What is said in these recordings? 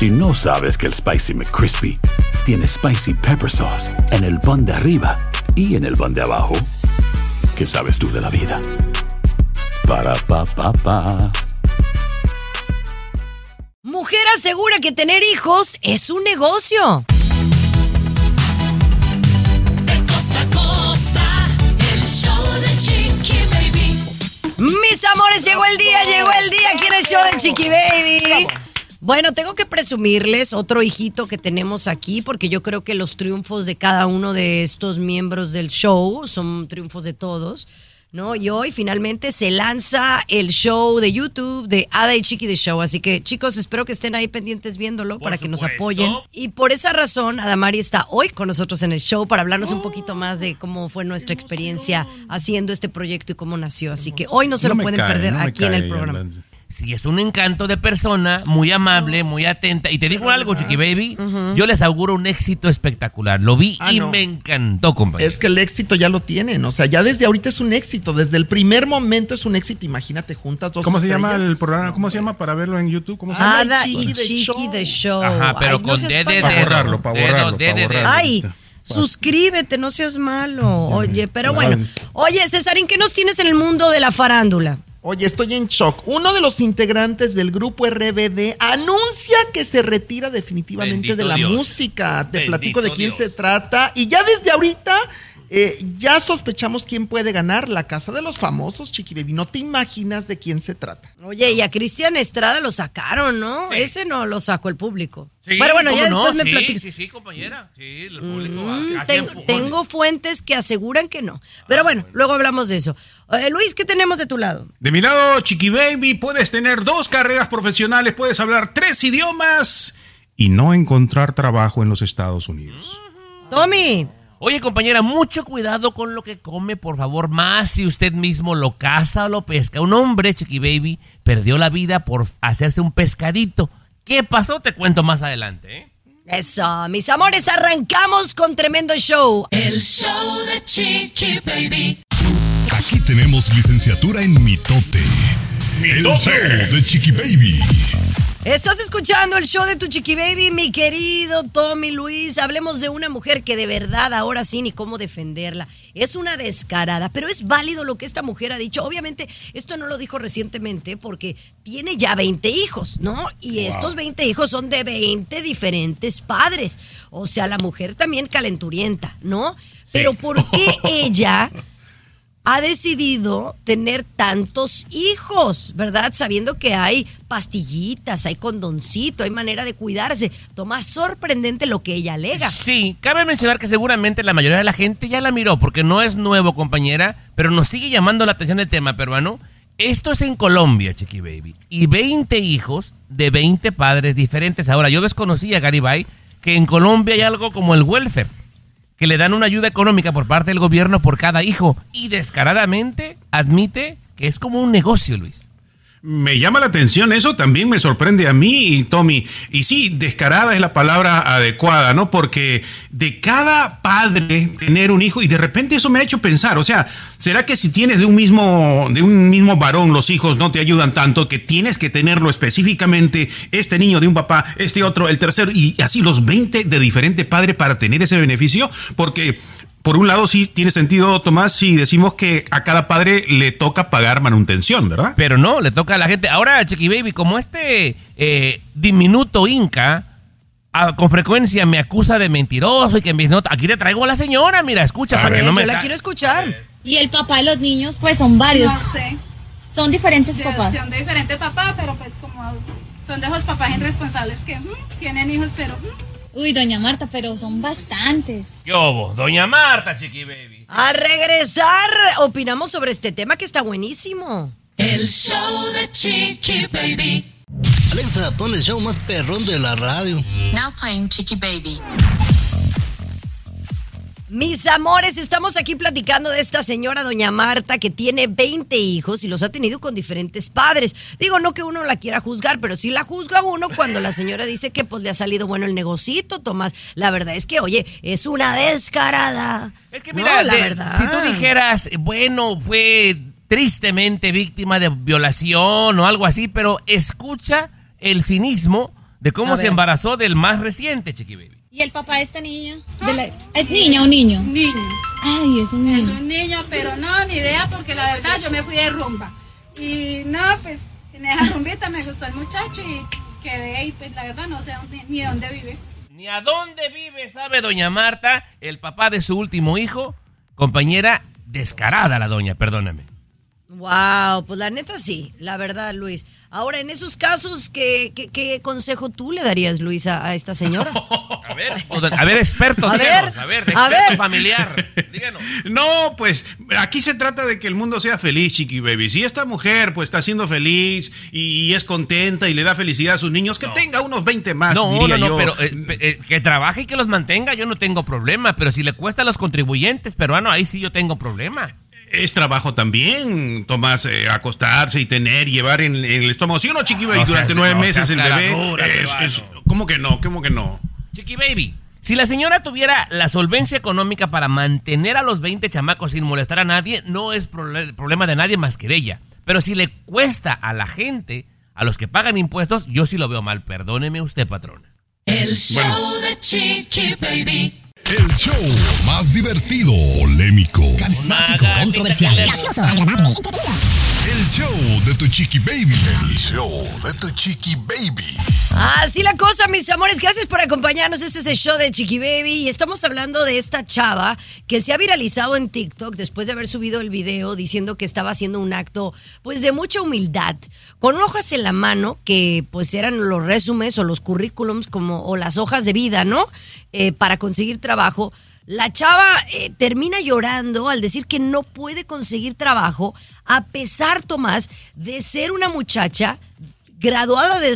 Si no sabes que el Spicy McCrispy tiene Spicy Pepper Sauce en el pan de arriba y en el pan de abajo, ¿qué sabes tú de la vida? Para, pa, pa, pa. Mujer asegura que tener hijos es un negocio. Mis amores, llegó el día, llegó el día. ¿Quién es show de Chiqui Baby? Bueno, tengo que presumirles otro hijito que tenemos aquí, porque yo creo que los triunfos de cada uno de estos miembros del show son triunfos de todos. ¿no? Y hoy finalmente se lanza el show de YouTube de Ada y Chiqui de Show. Así que, chicos, espero que estén ahí pendientes viéndolo para que nos apoyen. Y por esa razón, Adamari está hoy con nosotros en el show para hablarnos un poquito más de cómo fue nuestra experiencia haciendo este proyecto y cómo nació. Así que hoy no se lo pueden cae, perder no aquí en el programa. Sí, es un encanto de persona, muy amable, muy atenta. Y te digo algo, Chiqui Baby, yo les auguro un éxito espectacular. Lo vi Ah, y no. me encantó, compañero. Es que el éxito ya lo tienen, o sea, ya desde ahorita es un éxito, desde el primer momento es un éxito, imagínate juntas dos ¿Cómo se llama el programa? ¿Cómo se llama para verlo en YouTube? ¿Cómo se llama? Ada Chiqui y de Chiqui Show. de Show. Ajá, pero Ay, no con D de payaso. Para dedo. borrarlo, para Dedo, borrarlo, para de borrarlo. dedo. Ay, suscríbete, no seas malo. Oye, pero bueno. Oye, Cesarín, ¿qué nos tienes en el mundo de la farándula? Oye, estoy en shock. Uno de los integrantes del grupo RBD anuncia que se retira definitivamente Bendito de la Dios. música. Te Bendito platico de quién Dios. se trata. Y ya desde ahorita eh, ya sospechamos quién puede ganar la casa de los famosos, Chiqui Baby. No te imaginas de quién se trata. Oye, y a Cristian Estrada lo sacaron, ¿no? Sí. Ese no lo sacó el público. Sí, bueno, bueno, ya ¿cómo después no? me sí, platicas. Sí, sí, compañera. Sí, el público. Mm, ten- empujó. tengo fuentes que aseguran que no. Ah, Pero bueno, luego hablamos de eso. Eh, Luis, ¿qué tenemos de tu lado? De mi lado, Chiqui Baby, puedes tener dos carreras profesionales, puedes hablar tres idiomas y no encontrar trabajo en los Estados Unidos. Tommy. Oye, compañera, mucho cuidado con lo que come, por favor, más si usted mismo lo caza o lo pesca. Un hombre, Chiqui Baby, perdió la vida por hacerse un pescadito. ¿Qué pasó? Te cuento más adelante, ¿eh? Eso, mis amores, arrancamos con tremendo show. El show de Chiqui Baby. Aquí tenemos licenciatura en mitote. El show de Chiqui Baby. Estás escuchando el show de tu chiqui baby, mi querido Tommy Luis. Hablemos de una mujer que de verdad ahora sí ni cómo defenderla. Es una descarada, pero es válido lo que esta mujer ha dicho. Obviamente, esto no lo dijo recientemente porque tiene ya 20 hijos, ¿no? Y estos 20 hijos son de 20 diferentes padres. O sea, la mujer también calenturienta, ¿no? Pero ¿por qué ella ha decidido tener tantos hijos, ¿verdad? Sabiendo que hay pastillitas, hay condoncito, hay manera de cuidarse. Toma sorprendente lo que ella alega. Sí, cabe mencionar que seguramente la mayoría de la gente ya la miró, porque no es nuevo, compañera, pero nos sigue llamando la atención el tema peruano. Esto es en Colombia, Chiqui Baby. Y 20 hijos de 20 padres diferentes. Ahora, yo desconocía, Garibay, que en Colombia hay algo como el welfare, que le dan una ayuda económica por parte del gobierno por cada hijo. Y descaradamente admite que es como un negocio, Luis. Me llama la atención eso, también me sorprende a mí, Tommy. Y sí, descarada es la palabra adecuada, ¿no? Porque de cada padre tener un hijo, y de repente eso me ha hecho pensar, o sea, ¿será que si tienes de un mismo, de un mismo varón los hijos no te ayudan tanto que tienes que tenerlo específicamente, este niño de un papá, este otro, el tercero, y así los 20 de diferente padre para tener ese beneficio? Porque por un lado sí tiene sentido, Tomás, si decimos que a cada padre le toca pagar manutención, ¿verdad? Pero no, le toca a la gente. Ahora, Chiqui Baby, como este eh, diminuto inca ah, con frecuencia me acusa de mentiroso y que en mis notas. Aquí le traigo a la señora, mira, escucha, A para que ver. no me. Yo la quiero escuchar. Y el papá de los niños, pues son varios. No sé. Son diferentes Sí, papás. Son de diferente papá, pero pues como son de esos papás irresponsables que mm, tienen hijos, pero mm, Uy, doña Marta, pero son bastantes. ¿Qué hubo? Doña Marta, Chiqui Baby. A regresar, opinamos sobre este tema que está buenísimo. El show de Chiqui Baby. Alexa, pon el show más perrón de la radio. Now playing Chiqui Baby. Mis amores, estamos aquí platicando de esta señora doña Marta que tiene 20 hijos y los ha tenido con diferentes padres. Digo, no que uno la quiera juzgar, pero sí la juzga uno cuando la señora dice que pues le ha salido bueno el negocito, Tomás. La verdad es que, oye, es una descarada. Es que No, mira, la de- verdad. si tú dijeras, bueno, fue tristemente víctima de violación o algo así, pero escucha el cinismo de cómo se embarazó del más reciente, Chiqui Baby. ¿Y el papá de esta niña? De la- ¿Es niña o niño? Niño. Ay, es un niño. Es un niño, pero no, ni idea, porque la verdad yo me fui de rumba. Y no, pues en esa rumbita me gustó el muchacho y quedé ahí, pues la verdad no sé dónde- ni dónde vive. Ni a dónde vive, sabe doña Marta, el papá de su último hijo. Compañera, descarada la doña, perdóname. Wow, pues la neta sí, la verdad, Luis. Ahora, en esos casos, ¿qué, qué, qué consejo tú le darías, Luis, a, a esta señora? A ver, a ver, experto, A díganos, ver, a ver, a experto ver. familiar. Díganos. No, pues aquí se trata de que el mundo sea feliz, Chiqui Baby. Si esta mujer pues está siendo feliz y, es contenta y le da felicidad a sus niños, que tenga unos 20 más, No, diría no, no, yo. pero eh, eh, que trabaje y que los mantenga, yo no tengo problema. Pero si le cuesta a los contribuyentes peruanos, ahí sí yo tengo problema. Es trabajo también, Tomás, eh, acostarse y tener y llevar en, en el estómago. ¿Sí o no, Chiqui Baby? No seas- Durante nueve no meses el bebé. es- es- ¿Cómo que no? ¿Cómo que no? Chiqui Baby, si la señora tuviera la solvencia económica para mantener a los 20 chamacos sin molestar a nadie, no es problema de nadie más que de ella. Pero si le cuesta a la gente, a los que pagan impuestos, yo sí lo veo mal. Perdóneme usted, patrona. El show de Chiqui Baby. El show más divertido, polémico, carismático, controversial, gracioso, agradable, El show de tu chiqui baby. El show de tu chiqui baby. Así la cosa, mis amores. Gracias por acompañarnos. Este es el show de Chiqui Baby y estamos hablando de esta chava que se ha viralizado en TikTok después de haber subido el video diciendo que estaba haciendo un acto pues de mucha humildad, con hojas en la mano que pues eran los resúmenes o los currículums como o las hojas de vida, ¿no? Eh, para conseguir trabajo. La chava eh, termina llorando al decir que no puede conseguir trabajo a pesar, Tomás, de ser una muchacha graduada de,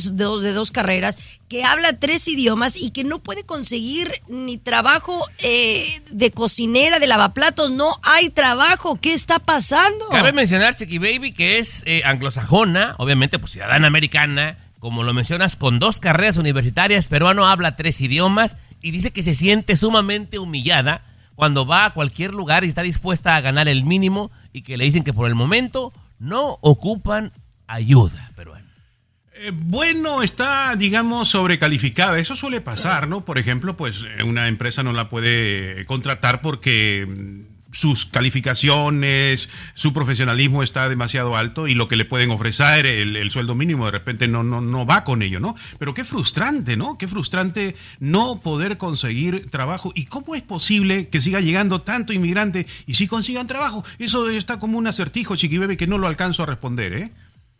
dos carreras, que habla tres idiomas y que no puede conseguir ni trabajo eh, de cocinera, de lavaplatos. No hay trabajo. ¿Qué está pasando? Cabe mencionar, Chiqui Baby, que es eh, anglosajona, obviamente, pues ciudadana americana, como lo mencionas, con dos carreras universitarias, peruano habla tres idiomas y dice que se siente sumamente humillada cuando va a cualquier lugar y está dispuesta a ganar el mínimo y que le dicen que por el momento no ocupan ayuda, peruano. Eh, Bueno, está, digamos, sobrecalificada. Eso suele pasar, ¿no? Por ejemplo, pues eh, una empresa no la puede eh, contratar porque mm, sus calificaciones, su profesionalismo está demasiado alto y lo que le pueden ofrecer, el, el sueldo mínimo, de repente no, no, no va con ello, ¿no? Pero qué frustrante, ¿no? Qué frustrante no poder conseguir trabajo. ¿Y cómo es posible que siga llegando tanto inmigrante y si consigan trabajo? Eso está como un acertijo, chiquibebe, que no lo alcanzo a responder, ¿eh?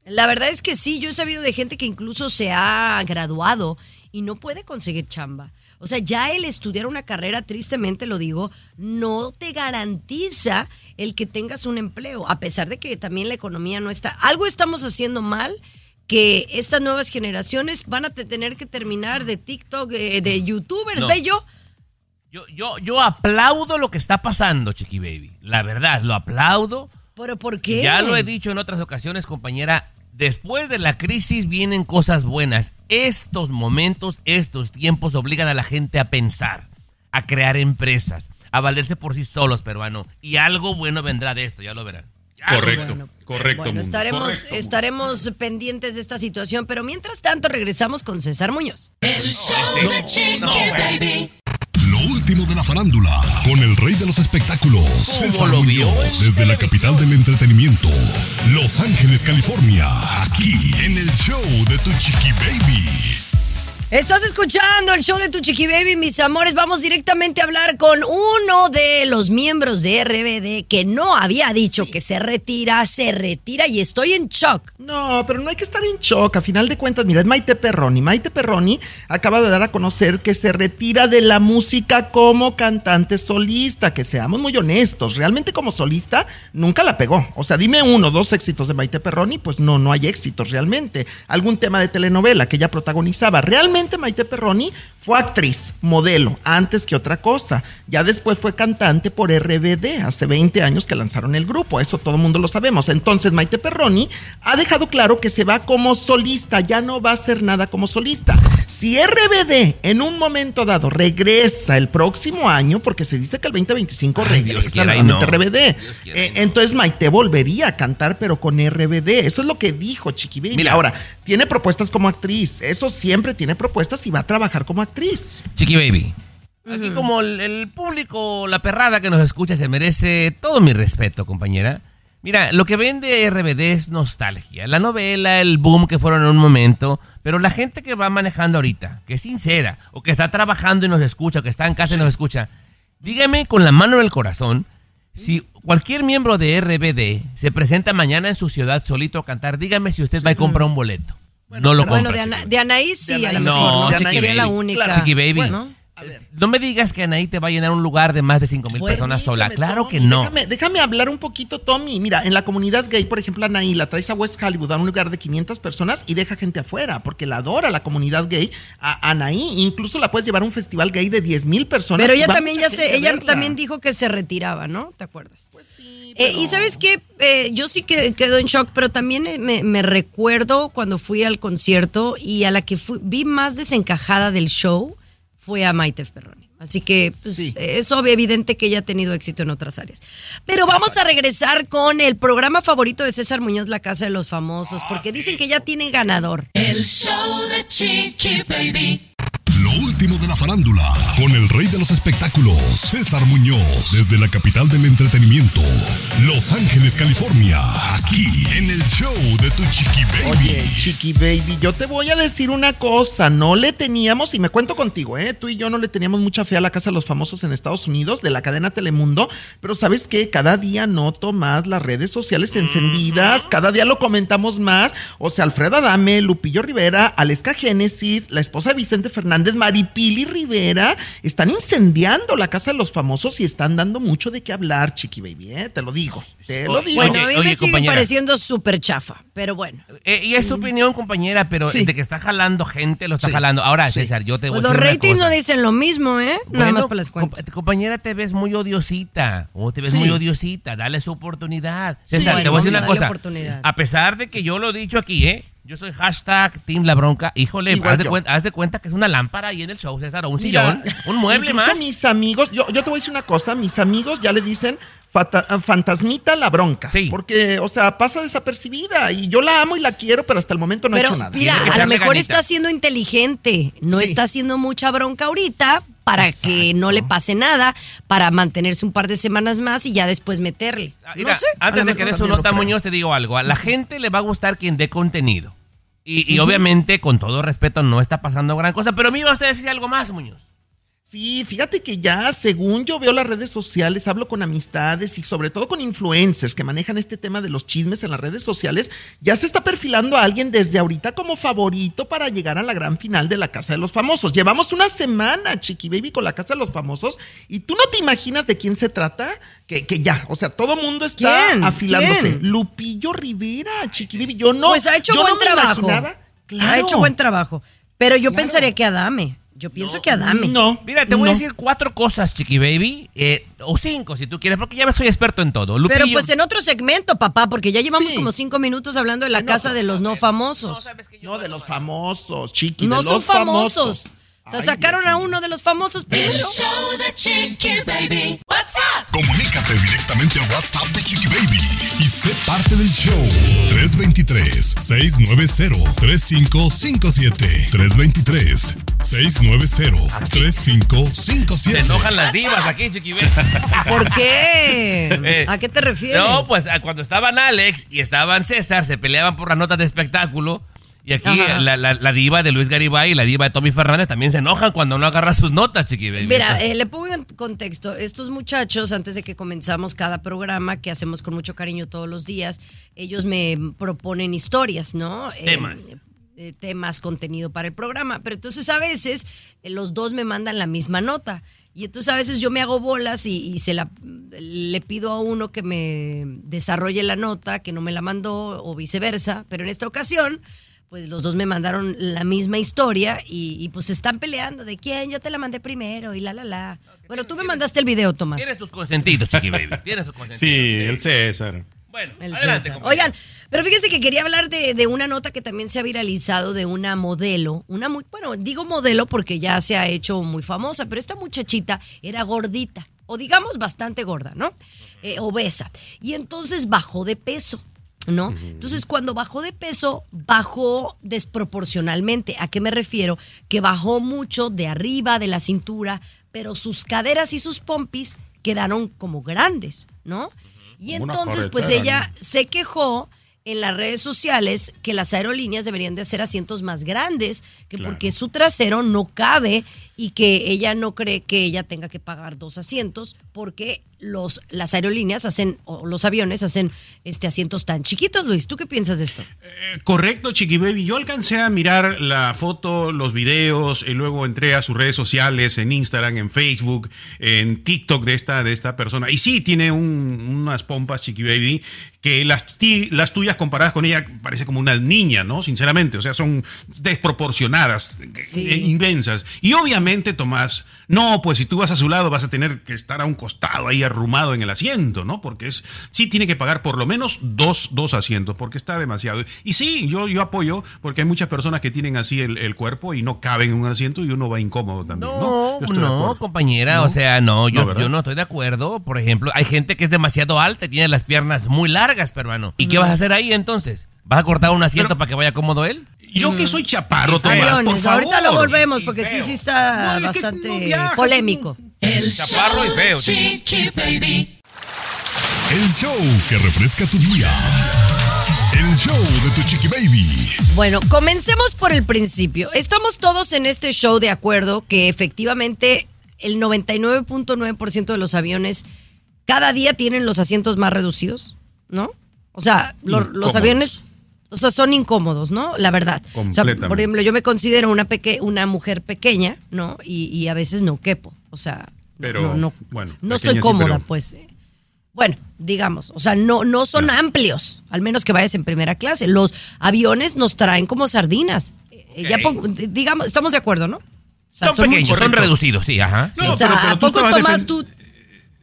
La verdad es que sí, yo he sabido de gente que incluso se ha graduado y no puede conseguir chamba. O sea, ya el estudiar una carrera, tristemente lo digo, no te garantiza el que tengas un empleo, a pesar de que también la economía no está. Algo estamos haciendo mal que estas nuevas generaciones van a te- tener que terminar de TikTok, eh, de youtubers, No. Yo, yo, yo aplaudo lo que está pasando, Chiqui Baby. La verdad, lo aplaudo. ¿Pero por qué? Ya lo he dicho en otras ocasiones, compañera. Después de la crisis vienen cosas buenas. Estos momentos, estos tiempos obligan a la gente a pensar, a crear empresas, a valerse por sí solos, peruano. Y algo bueno vendrá de esto, ya lo verán. Correcto, correcto. Bueno, estaremos, correcto. estaremos pendientes de esta situación, pero mientras tanto regresamos con César Muñoz. El show de Chiqui Baby. Último de la farándula, con el rey de los espectáculos, César lo Muñoz, desde la capital del entretenimiento, Los Ángeles, California, aquí en el show de Tu Chiqui Baby. Estás escuchando el show de Tu Chiqui Baby, mis amores. Vamos directamente a hablar con uno de los miembros de RBD que no había dicho que se retira, se retira y estoy en shock. No, pero no hay que estar en shock. A final de cuentas, mira, es Maite Perroni. Maite Perroni acaba de dar a conocer que se retira de la música como cantante solista. Que seamos muy honestos, realmente como solista nunca la pegó. O sea, dime uno, dos éxitos de Maite Perroni, pues no, no hay éxitos realmente. Algún tema de telenovela que ella protagonizaba. Realmente Maite Perroni fue actriz, modelo, antes que otra cosa. Ya después fue cantante por RBD, hace 20 años que lanzaron el grupo, eso todo el mundo lo sabemos. Entonces Maite Perroni ha dejado claro que se va como solista, ya no va a hacer nada como solista. Si RBD en un momento dado regresa el próximo año, porque se dice que el 2025 Ay, Dios regresa nuevamente no. RBD, eh, entonces Maite volvería a cantar, pero con RBD. Eso es lo que dijo Chiqui Baby. Mira. Ahora, tiene propuestas como actriz. Eso siempre tiene propuestas y va a trabajar como actriz. Chiqui Baby. Aquí como el, el público, la perrada que nos escucha se merece todo mi respeto, compañera. Mira, lo que vende RBD es nostalgia. La novela, el boom que fueron en un momento. Pero la gente que va manejando ahorita, que es sincera, o que está trabajando y nos escucha, o que está en casa y nos escucha, dígame con la mano en el corazón, si cualquier miembro de RBD se presenta mañana en su ciudad solito a cantar, dígame si usted va a comprar un boleto. no lo Bueno, compra. de, Chiqui Ana- de Anaí sí, De a lo Anaí mejor, No, ¿no? Chiqui sería la única. Chiqui Baby. Bueno, No me digas que Anaí te va a llenar un lugar de más de 5 mil personas sola. Claro Tommy, que no. Déjame, déjame hablar un poquito, Tommy. Mira, en la comunidad gay, por ejemplo, Anaí la traes a West Hollywood a un lugar de 500 personas y deja gente afuera, porque la adora la comunidad gay. A Anaí, incluso la puedes llevar a un festival gay de 10 mil personas. Pero ella también ya a ella también dijo que se retiraba, ¿no? ¿Te acuerdas? Pues sí, Eh, y sabes qué, Eh, yo sí que quedo en shock, pero también eh, me, me recuerdo cuando fui al concierto y a la que fui- vi más desencajada del show fue a Maite Ferroni. Así que pues, Sí. es obvio, evidente que ella ha tenido éxito en otras áreas. Pero vamos a regresar con el programa favorito de César Muñoz, La Casa de los Famosos, porque dicen que ya tiene ganador. El show de Chiqui Baby. Lo último de la farándula, con el rey de los espectáculos, César Muñoz, desde la capital del entretenimiento, Los Ángeles, California, aquí en el show de tu chiqui baby. Oye, Chiqui Baby, yo te voy a decir una cosa, no le teníamos, y me cuento contigo, ¿eh? tú y yo no le teníamos mucha fe a la Casa de los Famosos en Estados Unidos, de la cadena Telemundo, pero ¿sabes qué? Cada día noto más las redes sociales encendidas, cada día lo comentamos más, o sea, Alfredo Adame, Lupillo Rivera, Aleska Génesis, la esposa de Vicente Fernández, Maripili Rivera, están incendiando la Casa de los Famosos y están dando mucho de qué hablar, Chiqui Baby, ¿eh? te lo digo, te lo digo. Bueno, a mí oye, me sigue compañera. pareciendo súper chafa, pero bueno. Eh, y es tu opinión, compañera, pero Sí. de que está jalando gente, lo está Sí. jalando. Ahora, Sí. César, yo te voy Pues a los decir una ratings no dicen lo mismo, ¿eh? Nada más para las cuentas. compa- compañera, te ves muy odiosita. O te ves Sí. muy odiosita. Dale su oportunidad. César, bueno, te voy a decir una cosa. A pesar de que yo lo he dicho aquí, ¿eh? Yo soy hashtag Team La Bronca. Híjole, haz de, cuenta, haz de cuenta que es una lámpara ahí en el show, César, o un Mira, sillón, un mueble más. mis amigos, yo, yo te voy a decir una cosa, mis amigos ya le dicen fantasmita la bronca. Sí. Porque, o sea, pasa desapercibida y yo la amo y la quiero, pero hasta el momento no ha Pero hecho nada. mira, a lo mejor ganita. está siendo inteligente, no Sí. está haciendo mucha bronca ahorita para que no le pase nada, para mantenerse un par de semanas más y ya después meterle. Ah, No sé. antes de que des su nota. Muñoz, te digo algo. A la gente le va a gustar quien dé contenido. Y, y obviamente, con todo respeto, no está pasando gran cosa. Pero me iba usted a decir algo más, Muñoz. Sí, fíjate que ya, según yo veo las redes sociales, hablo con amistades y sobre todo con influencers que manejan este tema de los chismes en las redes sociales, ya se está perfilando a alguien desde ahorita como favorito para llegar a la gran final de la Casa de los Famosos. Llevamos una semana, Chiqui Baby, con la Casa de los Famosos y tú no te imaginas de quién se trata, que, que ya, o sea, todo mundo está ¿Quién? afilándose. ¿Quién? Lupillo Rivera, Chiqui Baby, yo no. pues ha hecho yo buen no trabajo. imaginaba. Ha Claro. hecho buen trabajo. Pero yo Claro. pensaría que Adame. Yo pienso que Adame. No. Mira, te voy a no. decir cuatro cosas, Chiqui Baby. eh, o cinco, si tú quieres, porque ya soy experto en todo. Lupillo, Pero pues en otro segmento, papá, porque ya llevamos Sí. como cinco minutos hablando de la En casa de los no famosos. No, de los famosos, Chiqui, No de son los famosos. O sea, sacaron a uno de los famosos El primero. show de Chiqui Baby. What's up? Comunícate directamente al WhatsApp de Chiqui Baby y sé parte del show. 323-690-3557. 323-690-3557. se enojan las divas aquí, Chiqui Baby. ¿Por qué? Eh, ¿A qué te refieres? No, pues a cuando estaban Alex y estaban César, se peleaban por las notas de espectáculo. Y aquí la, la- la diva de Luis Garibay y la diva de Tommy Fernández también se enojan cuando no agarra sus notas, Chiqui Baby. Mira, eh, le pongo en contexto. Estos muchachos, antes de que comenzamos cada programa, que hacemos con mucho cariño todos los días, ellos me proponen historias, ¿no? Temas. eh, temas, contenido para el programa. Pero entonces a veces eh, los dos me mandan la misma nota. Y entonces a veces yo me hago bolas y, y se la le pido a uno que me desarrolle la nota, que no me la mandó, o viceversa. Pero en esta ocasión, pues los dos me mandaron la misma historia y, y, pues se están peleando de quién, yo te la mandé primero y la la la. Bueno, tú me mandaste el video, Tomás. Tienes tus consentidos, Chiqui Baby. Tienes tus consentidos. Sí, el César. Bueno, El adelante, César. Oigan, pero fíjense que quería hablar de, de una nota que también se ha viralizado de una modelo, una muy, bueno, digo modelo porque ya se ha hecho muy famosa, pero esta muchachita era gordita, o digamos bastante gorda, ¿no? Eh, obesa. Y entonces bajó de peso. ¿No? Entonces, cuando bajó de peso, bajó desproporcionalmente. ¿A qué me refiero? Que bajó mucho de arriba de la cintura, pero sus caderas y sus pompis quedaron como grandes, ¿no? Y una entonces, pues ella se quejó en las redes sociales que las aerolíneas deberían de hacer asientos más grandes, que Claro. porque su trasero no cabe y que ella no cree que ella tenga que pagar dos asientos porque los, las aerolíneas hacen, o los aviones hacen este asientos tan chiquitos, Luis. ¿Tú qué piensas de esto? Eh, Correcto, Chiqui Baby. Yo alcancé a mirar la foto, los videos, y luego entré a sus redes sociales, en Instagram, en Facebook, en TikTok de esta, de esta persona. Y sí, tiene un- unas pompas, Chiqui Baby, que las, ti- las tuyas comparadas con ella parece como una niña, ¿no? Sinceramente, o sea, son desproporcionadas, Sí. eh, inmensas. Y obviamente, Tomás, no, pues si tú vas a su lado vas a tener que estar a un costado ahí arrumado en el asiento, ¿no? Porque es, sí tiene que pagar por lo menos dos, dos asientos, porque está demasiado. Y sí, yo, yo apoyo, porque hay muchas personas que tienen así el, el cuerpo y no caben en un asiento y uno va incómodo también, ¿no? No, compañera, ¿No? o sea, no, yo No, yo no estoy de acuerdo. Por ejemplo, hay gente que es demasiado alta y tiene las piernas muy largas, peruano. ¿Y qué vas a hacer ahí entonces? ¿Vas a cortar un asiento Pero- para que vaya cómodo él? Yo que soy chaparro, Tomás, por Aviones, favor. ahorita lo volvemos porque sí, sí está No, es que bastante no viaja, polémico. El Chaparro y feo, Chiqui Baby. El show que refresca tu día. El show de tu chiqui baby. Bueno, comencemos por el principio. Estamos todos en este show de acuerdo que efectivamente el 99.9% de los aviones cada día tienen los asientos más reducidos, ¿no? O sea, lo- los aviones, o sea, son incómodos, ¿no? La verdad. O sea, Completamente. por ejemplo, yo me considero una, peque una mujer pequeña, ¿no? Y, y a veces no quepo. O sea, no- Pero, no, no, bueno, no estoy sí, cómoda, pero- pues. Bueno, digamos, o sea, no, no son amplios, al menos que vayas en primera clase. Los aviones nos traen como sardinas. Eh, Ya Ok. pongo- digamos, estamos de acuerdo, ¿no? O sea, Son, pequeños, son reducidos, sí, ajá. No, o sea, pero- pero ¿a poco defen- tú,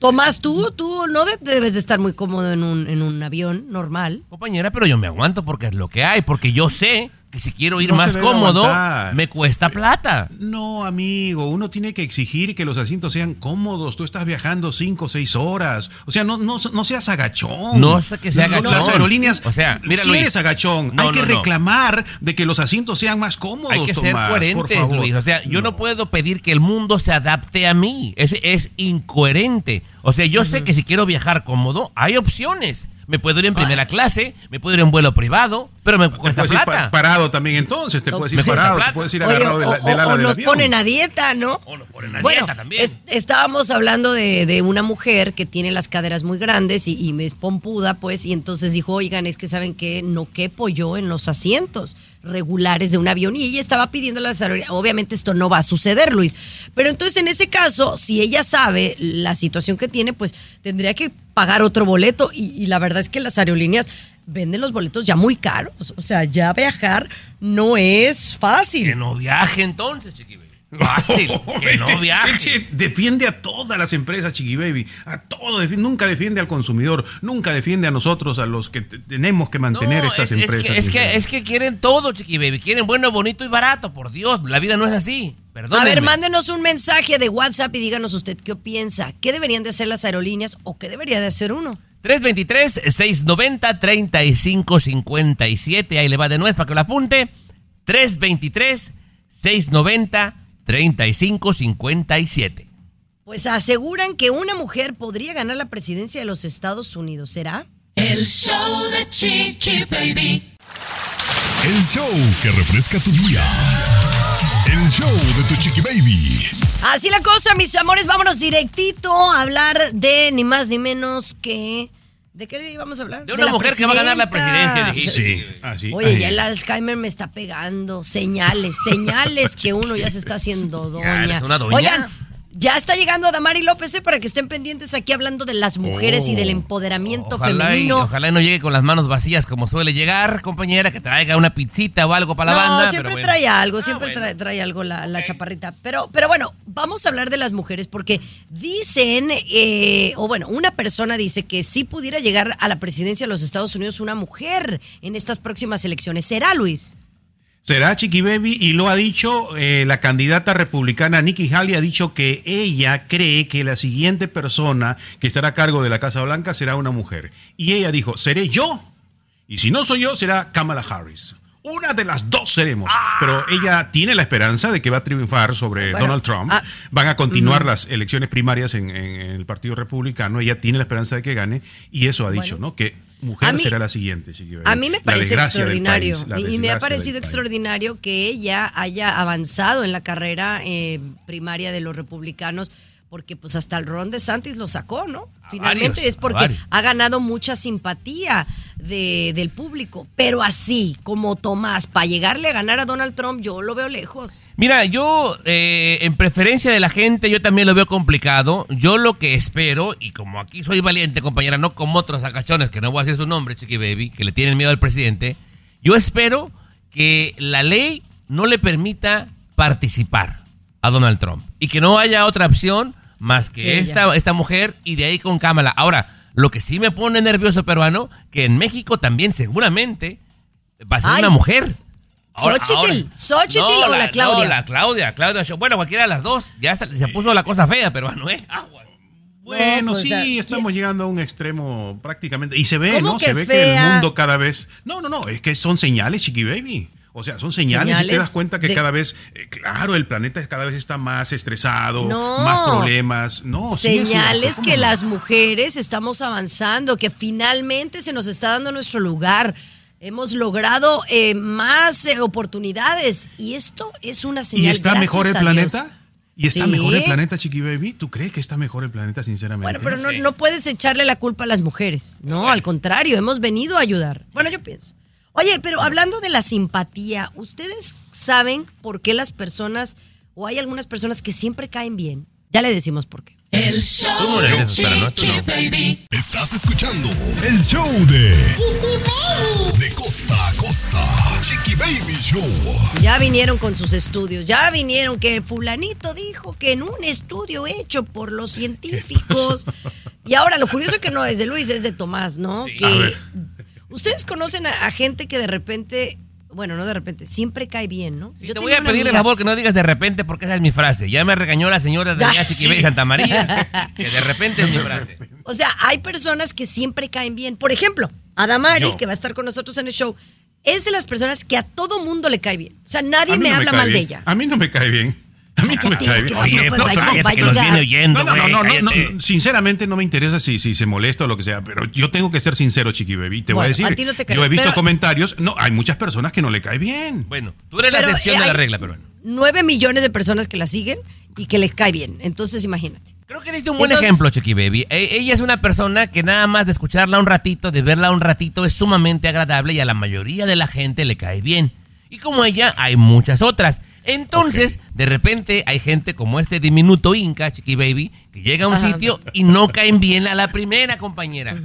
Tomás, tú, tú no de- debes de estar muy cómodo en un, en un avión normal? Compañera, pero yo me aguanto porque es lo que hay, porque yo sé que si quiero ir No más cómodo, aguantar. me cuesta plata. No, amigo, uno tiene que exigir que los asientos sean cómodos. Tú estás viajando cinco o seis horas. O sea, no, no, no seas agachón. No sé que sea No, agachón. Las aerolíneas, O sea, mira, si Luis. eres agachón, No, hay que no, no. reclamar de que los asientos sean más cómodos, Hay que ser por coherentes, favor. Luis. O sea, yo no. puedo pedir que el mundo se adapte a mí. Es, es incoherente. O sea, yo sé que si quiero viajar cómodo, hay opciones. Me puedo ir en primera clase, me puedo ir en vuelo privado, pero me Te cuesta puedes ir plata. pa- parado también entonces, te No, puedes ir parado, plata. te puedes ir Oye, agarrado de la- o- o- o del nos avión. ponen a dieta, ¿no? O nos ponen a bueno, dieta también. es- estábamos hablando de, de una mujer que tiene las caderas muy grandes y, y me es pompuda, pues, y entonces dijo, oigan, es que saben que no quepo yo en los asientos regulares de un avión y ella estaba pidiendo las aerolíneas. Obviamente esto no va a suceder, Luis. Pero entonces en ese caso, si ella sabe la situación que tiene, pues tendría que pagar otro boleto y, la verdad es que las aerolíneas venden los boletos ya muy caros. O sea, ya viajar no es fácil. Que no viaje entonces, Fácil, que no viaje. Defiende a todas las empresas, Chiqui Baby. A todo. Nunca defiende al consumidor. Nunca defiende a nosotros, a los que te- tenemos que mantener No, estas es, es empresas. que, es, que, es que quieren todo, chiqui baby. Quieren bueno, bonito y barato. Por Dios, la vida no es así. Perdón. A ver, mándenos un mensaje de WhatsApp y díganos usted qué piensa. ¿Qué deberían de hacer las aerolíneas o qué debería de hacer uno? 323-690-3557. Ahí le va de nuez para que lo apunte. 323-690-3557. Pues aseguran que una mujer podría ganar la presidencia de los Estados Unidos. ¿Será? El show de Chiqui Baby. El show que refresca tu día. El show de tu chiqui baby. Así la cosa, mis amores. Vámonos directito a hablar de ni más ni menos que... ¿De qué íbamos a hablar? De una mujer que va a ganar la presidencia, dijiste. Sí, así. Oye, ya el Alzheimer me está pegando. Señales, señales que uno ya se está haciendo doña. eres una doña. Oigan, ya está llegando Adamari López ¿eh? para que estén pendientes aquí hablando de las mujeres y del empoderamiento Ojalá y, femenino. ojalá y no llegue con las manos vacías como suele llegar, compañera, que traiga una pizzita o algo para la no, banda. siempre pero bueno. trae algo, Ah, siempre bueno. trae, trae algo la, la chaparrita. Pero, pero bueno, vamos a hablar de las mujeres porque dicen, eh, o bueno, una persona dice que si pudiera llegar a la presidencia de los Estados Unidos una mujer en estas próximas elecciones. ¿Será, Luis? Será Chiqui Baby y lo ha dicho eh, la candidata republicana Nikki Haley ha dicho que ella cree que la siguiente persona que estará a cargo de la Casa Blanca será una mujer. Y ella dijo, seré yo. Y si no soy yo, será Kamala Harris. Una de las dos seremos. Pero ella tiene la esperanza de que va a triunfar sobre Bueno, Donald Trump. ah, Van a continuar las elecciones primarias en, en el Partido Republicano. Ella tiene la esperanza de que gane. Y eso ha dicho, ¿no? Que mujer mí- será la siguiente. A mí me parece extraordinario país, y- me ha parecido extraordinario que ella haya avanzado en la carrera eh, primaria de los republicanos porque pues hasta el Ron DeSantis lo sacó, ¿no? Finalmente varios, es porque ha ganado mucha simpatía de- del público, pero así como Tomás, para llegarle a ganar a Donald Trump, yo lo veo lejos. Mira, yo eh, en preferencia de la gente, yo también lo veo complicado. Yo lo que espero, y como aquí soy valiente, compañera, no como otros agachones, que no voy a decir su nombre, Chiqui Baby, que le tienen miedo al presidente, yo espero que la ley no le permita participar a Donald Trump y que no haya otra opción más que esta, esta mujer y de ahí con Kamala. Ahora, lo que sí me pone nervioso, peruano, que en México también seguramente va a ser Ay. una mujer. Xochitl, Xochitl o la Claudia. No, la Claudia, Claudia. Bueno, cualquiera de las dos. Ya se, se puso la cosa fea, peruano, ¿eh? Aguas. Bueno, No, pues, sí, o sea, estamos llegando a un extremo prácticamente. Y se ve, ¿Cómo ¿no? Se ve que el mundo cada vez. No, no, no, es que son señales, Chiqui Baby. O sea, son señales, y te das cuenta que de- cada vez, eh, claro, el planeta cada vez está más estresado, No. más problemas. No, Señales que las mujeres estamos avanzando, que finalmente se nos está dando nuestro lugar. Hemos logrado eh, más eh, oportunidades y esto es una señal. ¿Y está mejor el planeta? Dios. ¿Y está Sí. mejor el planeta, Chiqui Baby? ¿Tú crees que está mejor el planeta, sinceramente? Bueno, pero no, Sí. no puedes echarle la culpa a las mujeres. No, al contrario, hemos venido a ayudar. Bueno, yo pienso. Oye, pero hablando de la simpatía, ¿ustedes saben por qué las personas, o hay algunas personas que siempre caen bien? Ya le decimos por qué. El Tú show no de no, tú Chiqui no. Baby. Estás escuchando el show de De costa a costa. Chiqui Baby Show. Ya vinieron con sus estudios, ya vinieron que fulanito dijo que en un estudio hecho por los científicos. Y ahora lo curioso que no es de Luis, es de Tomás, ¿no? Que ver. Ustedes conocen a, a gente que de repente, bueno, no de repente, siempre cae bien, ¿no? Sí, Yo te voy a pedir el favor que no digas de repente porque esa es mi frase. Ya me regañó la señora de Ya, allá Chiqui Baby sí. Santa María. Que de repente es mi frase. O sea, hay personas que siempre caen bien. Por ejemplo, Adamari, Yo. que va a estar con nosotros en el show, es de las personas que a todo mundo le cae bien. O sea, nadie me no habla mal de ella. A mí no me cae bien. A mí no me cae bien. Oye, pues, no, No, no, güey. no, no, no, cállate. no, sinceramente no me interesa si, si se molesta o lo que sea, pero yo tengo que ser sincero, Chiqui Baby. Te voy a Bueno, decir, a ti no te cae- yo he visto pero- comentarios, no, hay muchas personas que no le cae bien. Bueno, tú eres la Pero, excepción eh, de la hay regla, peruano. Nueve millones de personas que la siguen y que les cae bien. Entonces, imagínate. Creo que diste un buen Entonces- ejemplo, Chiqui Baby. E- ella es una persona que nada más de escucharla un ratito, de verla un ratito, es sumamente agradable y a la mayoría de la gente le cae bien. Y como ella, hay muchas otras. Entonces, de repente, hay gente como este diminuto Inca, Chiqui Baby, que llega a un Ajá. sitio y no caen bien a la primera, compañera.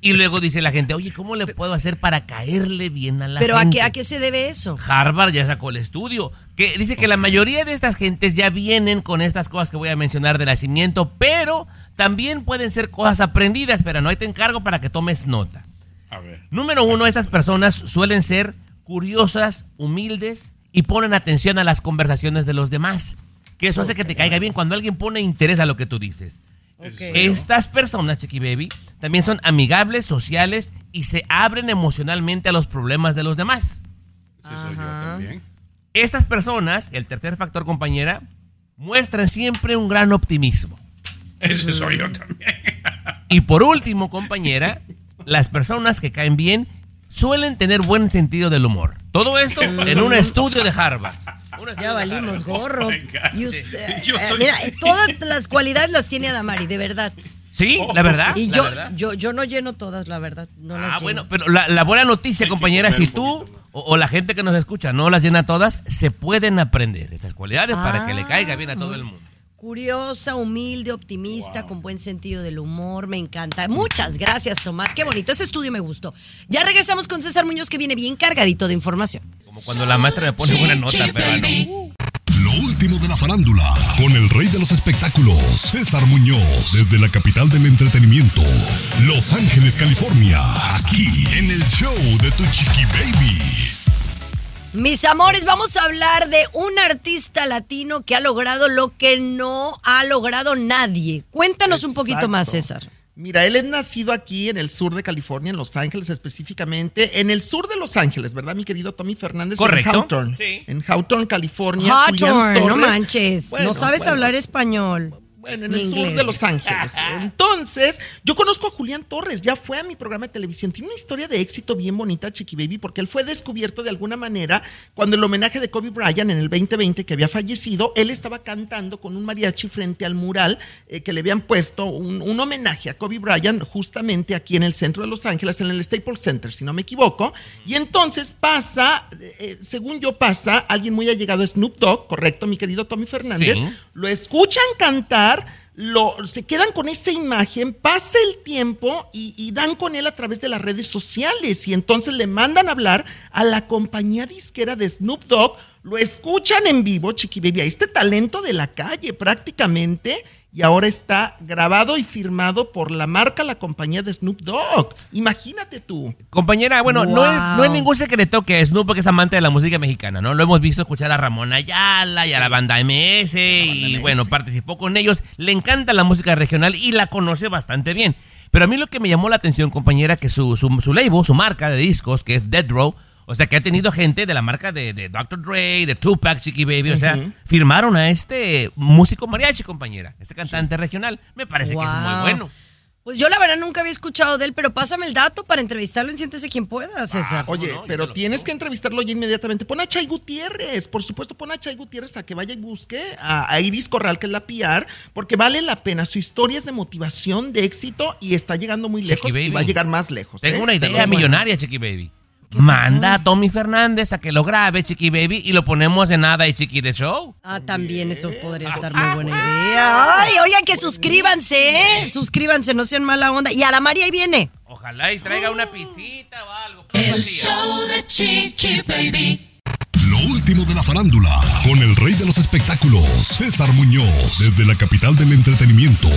Y luego dice la gente, oye, ¿cómo le puedo hacer para caerle bien a la Pero ¿a gente? qué, ¿a qué se debe eso? Harvard ya sacó el estudio, que dice que la mayoría de estas gentes ya vienen con estas cosas que voy a mencionar de nacimiento, pero también pueden ser cosas aprendidas, pero no ahí te encargo para que tomes nota. A ver. Número uno, estas personas suelen ser curiosas, humildes y ponen atención a las conversaciones de los demás. Que eso hace que te caiga bien cuando alguien pone interés a lo que tú dices. Estas personas, Chiqui Baby, también son amigables, sociales y se abren emocionalmente a los problemas de los demás. Ese soy yo también. Estas personas, el tercer factor compañera, muestran siempre un gran optimismo. Ese soy yo también. Y por último, compañera, las personas que caen bien suelen tener buen sentido del humor. Todo esto en un estudio de Harvard. Estudio Ya valimos gorro. Oh. Y usted- Yo eh, soy- mira, todas las cualidades las tiene Adamari, de verdad. Sí, la verdad. Y la yo, verdad. yo, yo no lleno todas, la verdad. No las Ah, lleno. bueno, pero la, la buena noticia, compañera, si tú o, o la gente que nos escucha no las llena todas, se pueden aprender estas cualidades para que le Ah, caiga bien a todo el mundo. Curiosa, humilde, optimista, con buen sentido del humor, me encanta. Muchas gracias, Tomás. Qué bonito, ese estudio me gustó. Ya regresamos con César Muñoz, que viene bien cargadito de información. Como cuando la maestra me pone buena nota, pero no. Lo último de la farándula, con el rey de los espectáculos, César Muñoz, desde la capital del entretenimiento, Los Ángeles, California, aquí en el show de Tu Chiqui Baby. Mis amores, vamos a hablar de un artista latino que ha logrado lo que no ha logrado nadie. Cuéntanos un poquito más, César. Mira, él es nacido aquí en el sur de California, en Los Ángeles específicamente, en el sur de Los Ángeles, ¿verdad, mi querido Tommy Fernández? Correcto. En Hawthorne. Sí. En Hawthorne, California. Hawthorne, no manches. Bueno, no sabes bueno. hablar español. Bueno, en el sur de Los Ángeles. Entonces, yo conozco a Julián Torres, ya fue a mi programa de televisión. Tiene una historia de éxito bien bonita, Chiqui Baby, porque él fue descubierto de alguna manera cuando el homenaje de Kobe Bryant en el 2020, que había fallecido, él estaba cantando con un mariachi frente al mural eh, que le habían puesto un, un homenaje a Kobe Bryant justamente aquí en el centro de Los Ángeles, en el Staples Center, si no me equivoco. Y entonces pasa, eh, según yo pasa, alguien muy allegado a Snoop Dogg, correcto, mi querido Tommy Fernández, Sí. lo escuchan cantar, lo, se quedan con esta imagen, pasa el tiempo y, dan con él a través de las redes sociales y entonces le mandan a hablar a la compañía disquera de Snoop Dogg, lo escuchan en vivo, Chiqui Baby, a este talento de la calle prácticamente y ahora está grabado y firmado por la marca, la compañía de Snoop Dogg. Imagínate tú. Compañera, bueno, no, es, no es ningún secreto que Snoop es amante de la música mexicana, ¿no? Lo hemos visto escuchar a Ramón Ayala y a la banda MS y bueno, participó con ellos. Le encanta la música regional y la conoce bastante bien. Pero a mí lo que me llamó la atención, compañera, que su, su, su label, su marca de discos, que es Dead Row, o sea, que ha tenido gente de la marca de, de Dr. Dre, de Tupac, Chiqui Baby, o sea, firmaron a este músico mariachi, compañera, este cantante regional. Me parece que es muy bueno. Pues yo la verdad nunca había escuchado de él, pero pásame el dato para entrevistarlo en Siéntese quien pueda, César. Oye, no? Yo pero tienes digo. que entrevistarlo ya inmediatamente. Pon a Chay Gutiérrez, por supuesto, pon a Chay Gutiérrez a que vaya y busque a, a Iris Corral, que es la PR, porque vale la pena. Su historia es de motivación, de éxito y está llegando muy lejos y Baby. va a llegar más lejos. Tengo ¿eh? una idea lo- millonaria, Chiqui Baby. Manda a Tommy Fernández a que lo grabe, Chiqui Baby, y lo ponemos en Nada y Chiqui de Show. Ah, también eso podría estar muy buena idea. Ay, oigan, que suscríbanse, ¿eh? Suscríbanse, no sean mala onda. Y a la María ahí viene. Ojalá y traiga una pizzita o algo. El show de Chiqui Baby. Lo último de la farándula, con el rey de los espectáculos, César Muñoz, desde la capital del entretenimiento,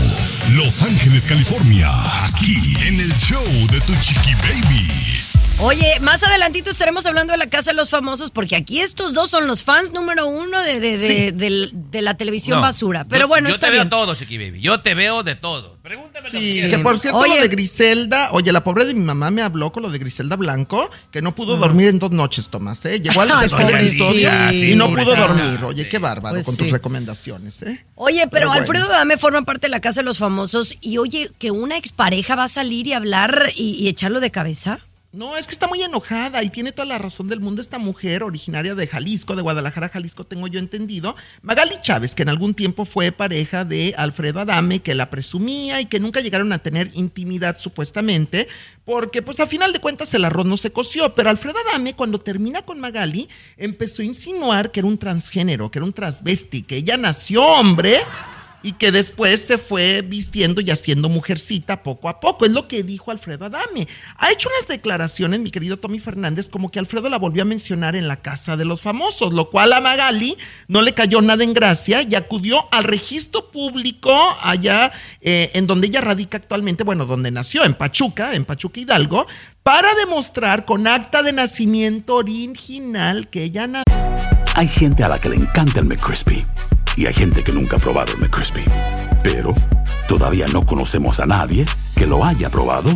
Los Ángeles, California, aquí en el show de Tu Chiqui Baby. Oye, más adelantito estaremos hablando de la Casa de los Famosos, porque aquí estos dos son los fans número uno de, de, de, Sí. la televisión No, basura. Pero yo- bueno, yo está te bien. veo todo, Chiqui Baby. Yo te veo de todo. Pregúntame lo que Sí, quieras. que por cierto, Oye. lo de Griselda, oye, la pobre de mi mamá me habló con lo de Griselda Blanco, que no pudo dormir en dos noches, Tomás, ¿eh? Llegó al tercer episodio pobrecita, y sí, no pudo dormir. Oye, Sí. qué bárbaro Pues con tus sí. recomendaciones, ¿eh? Oye, pero, Pero bueno. Alfredo Dame forma parte de la Casa de los Famosos y oye, que una expareja va a salir y hablar y, y echarlo de cabeza. No, es que está muy enojada y tiene toda la razón del mundo esta mujer originaria de Jalisco, de Guadalajara, Jalisco, tengo yo entendido. Magali Chávez, que en algún tiempo fue pareja de Alfredo Adame, que la presumía y que nunca llegaron a tener intimidad supuestamente, porque pues a final de cuentas el arroz no se coció. Pero Alfredo Adame, cuando termina con Magali, empezó a insinuar que era un transgénero, que era un transvesti, que ella nació hombre y que después se fue vistiendo y haciendo mujercita poco a poco. Es lo que dijo Alfredo Adame. Ha hecho unas declaraciones, mi querido Tommy Fernández, como que Alfredo la volvió a mencionar en la casa de los famosos, lo cual a Magali no le cayó nada en gracia y acudió al registro público allá eh, en donde ella radica actualmente, bueno, donde nació, en Pachuca, en Pachuca Hidalgo, para demostrar con acta de nacimiento original que ella nació. Hay gente a la que le encanta el McCrispy y hay gente que nunca ha probado el McCrispy. Pero todavía no conocemos a nadie que lo haya probado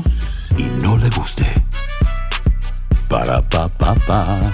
y no le guste. Para pa pa pa.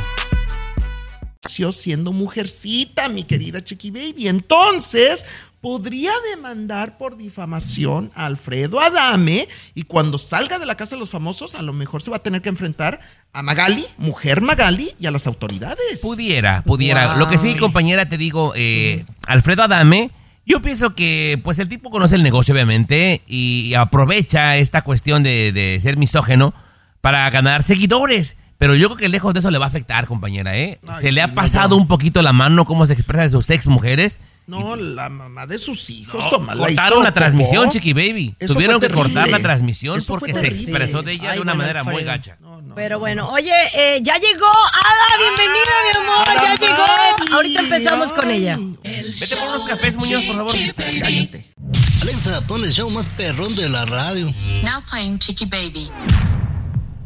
siendo mujercita, mi querida Chiqui Baby. Entonces, podría demandar por difamación a Alfredo Adame y cuando salga de la casa de los famosos, a lo mejor se va a tener que enfrentar a Magali, mujer Magali, y a las autoridades. Pudiera, pudiera. Wow. Lo que sí, compañera, te digo, eh, Alfredo Adame, yo pienso que pues el tipo conoce el negocio, obviamente, y aprovecha esta cuestión de, de ser misógeno para ganar seguidores. Pero yo creo que lejos de eso le va a afectar, compañera, ¿eh? Ay, Se le sí, ha no, pasado un poquito la mano cómo se expresa de sus ex mujeres. No, la mamá de sus hijos, No, cortaron la transmisión. Chiqui Baby. Eso Tuvieron que cortar la transmisión Eso porque se expresó de ella Ay, de una bueno, manera muy gacha. Pero bueno, oye, eh, ya llegó Ada, bienvenida mi amor, ya llegó. Ahorita empezamos con ella. El Vete por unos cafés, Muñoz, por favor. Chiqui. Cállate. Alexa, pon el show más perrón de la radio. Now playing Chicky Baby.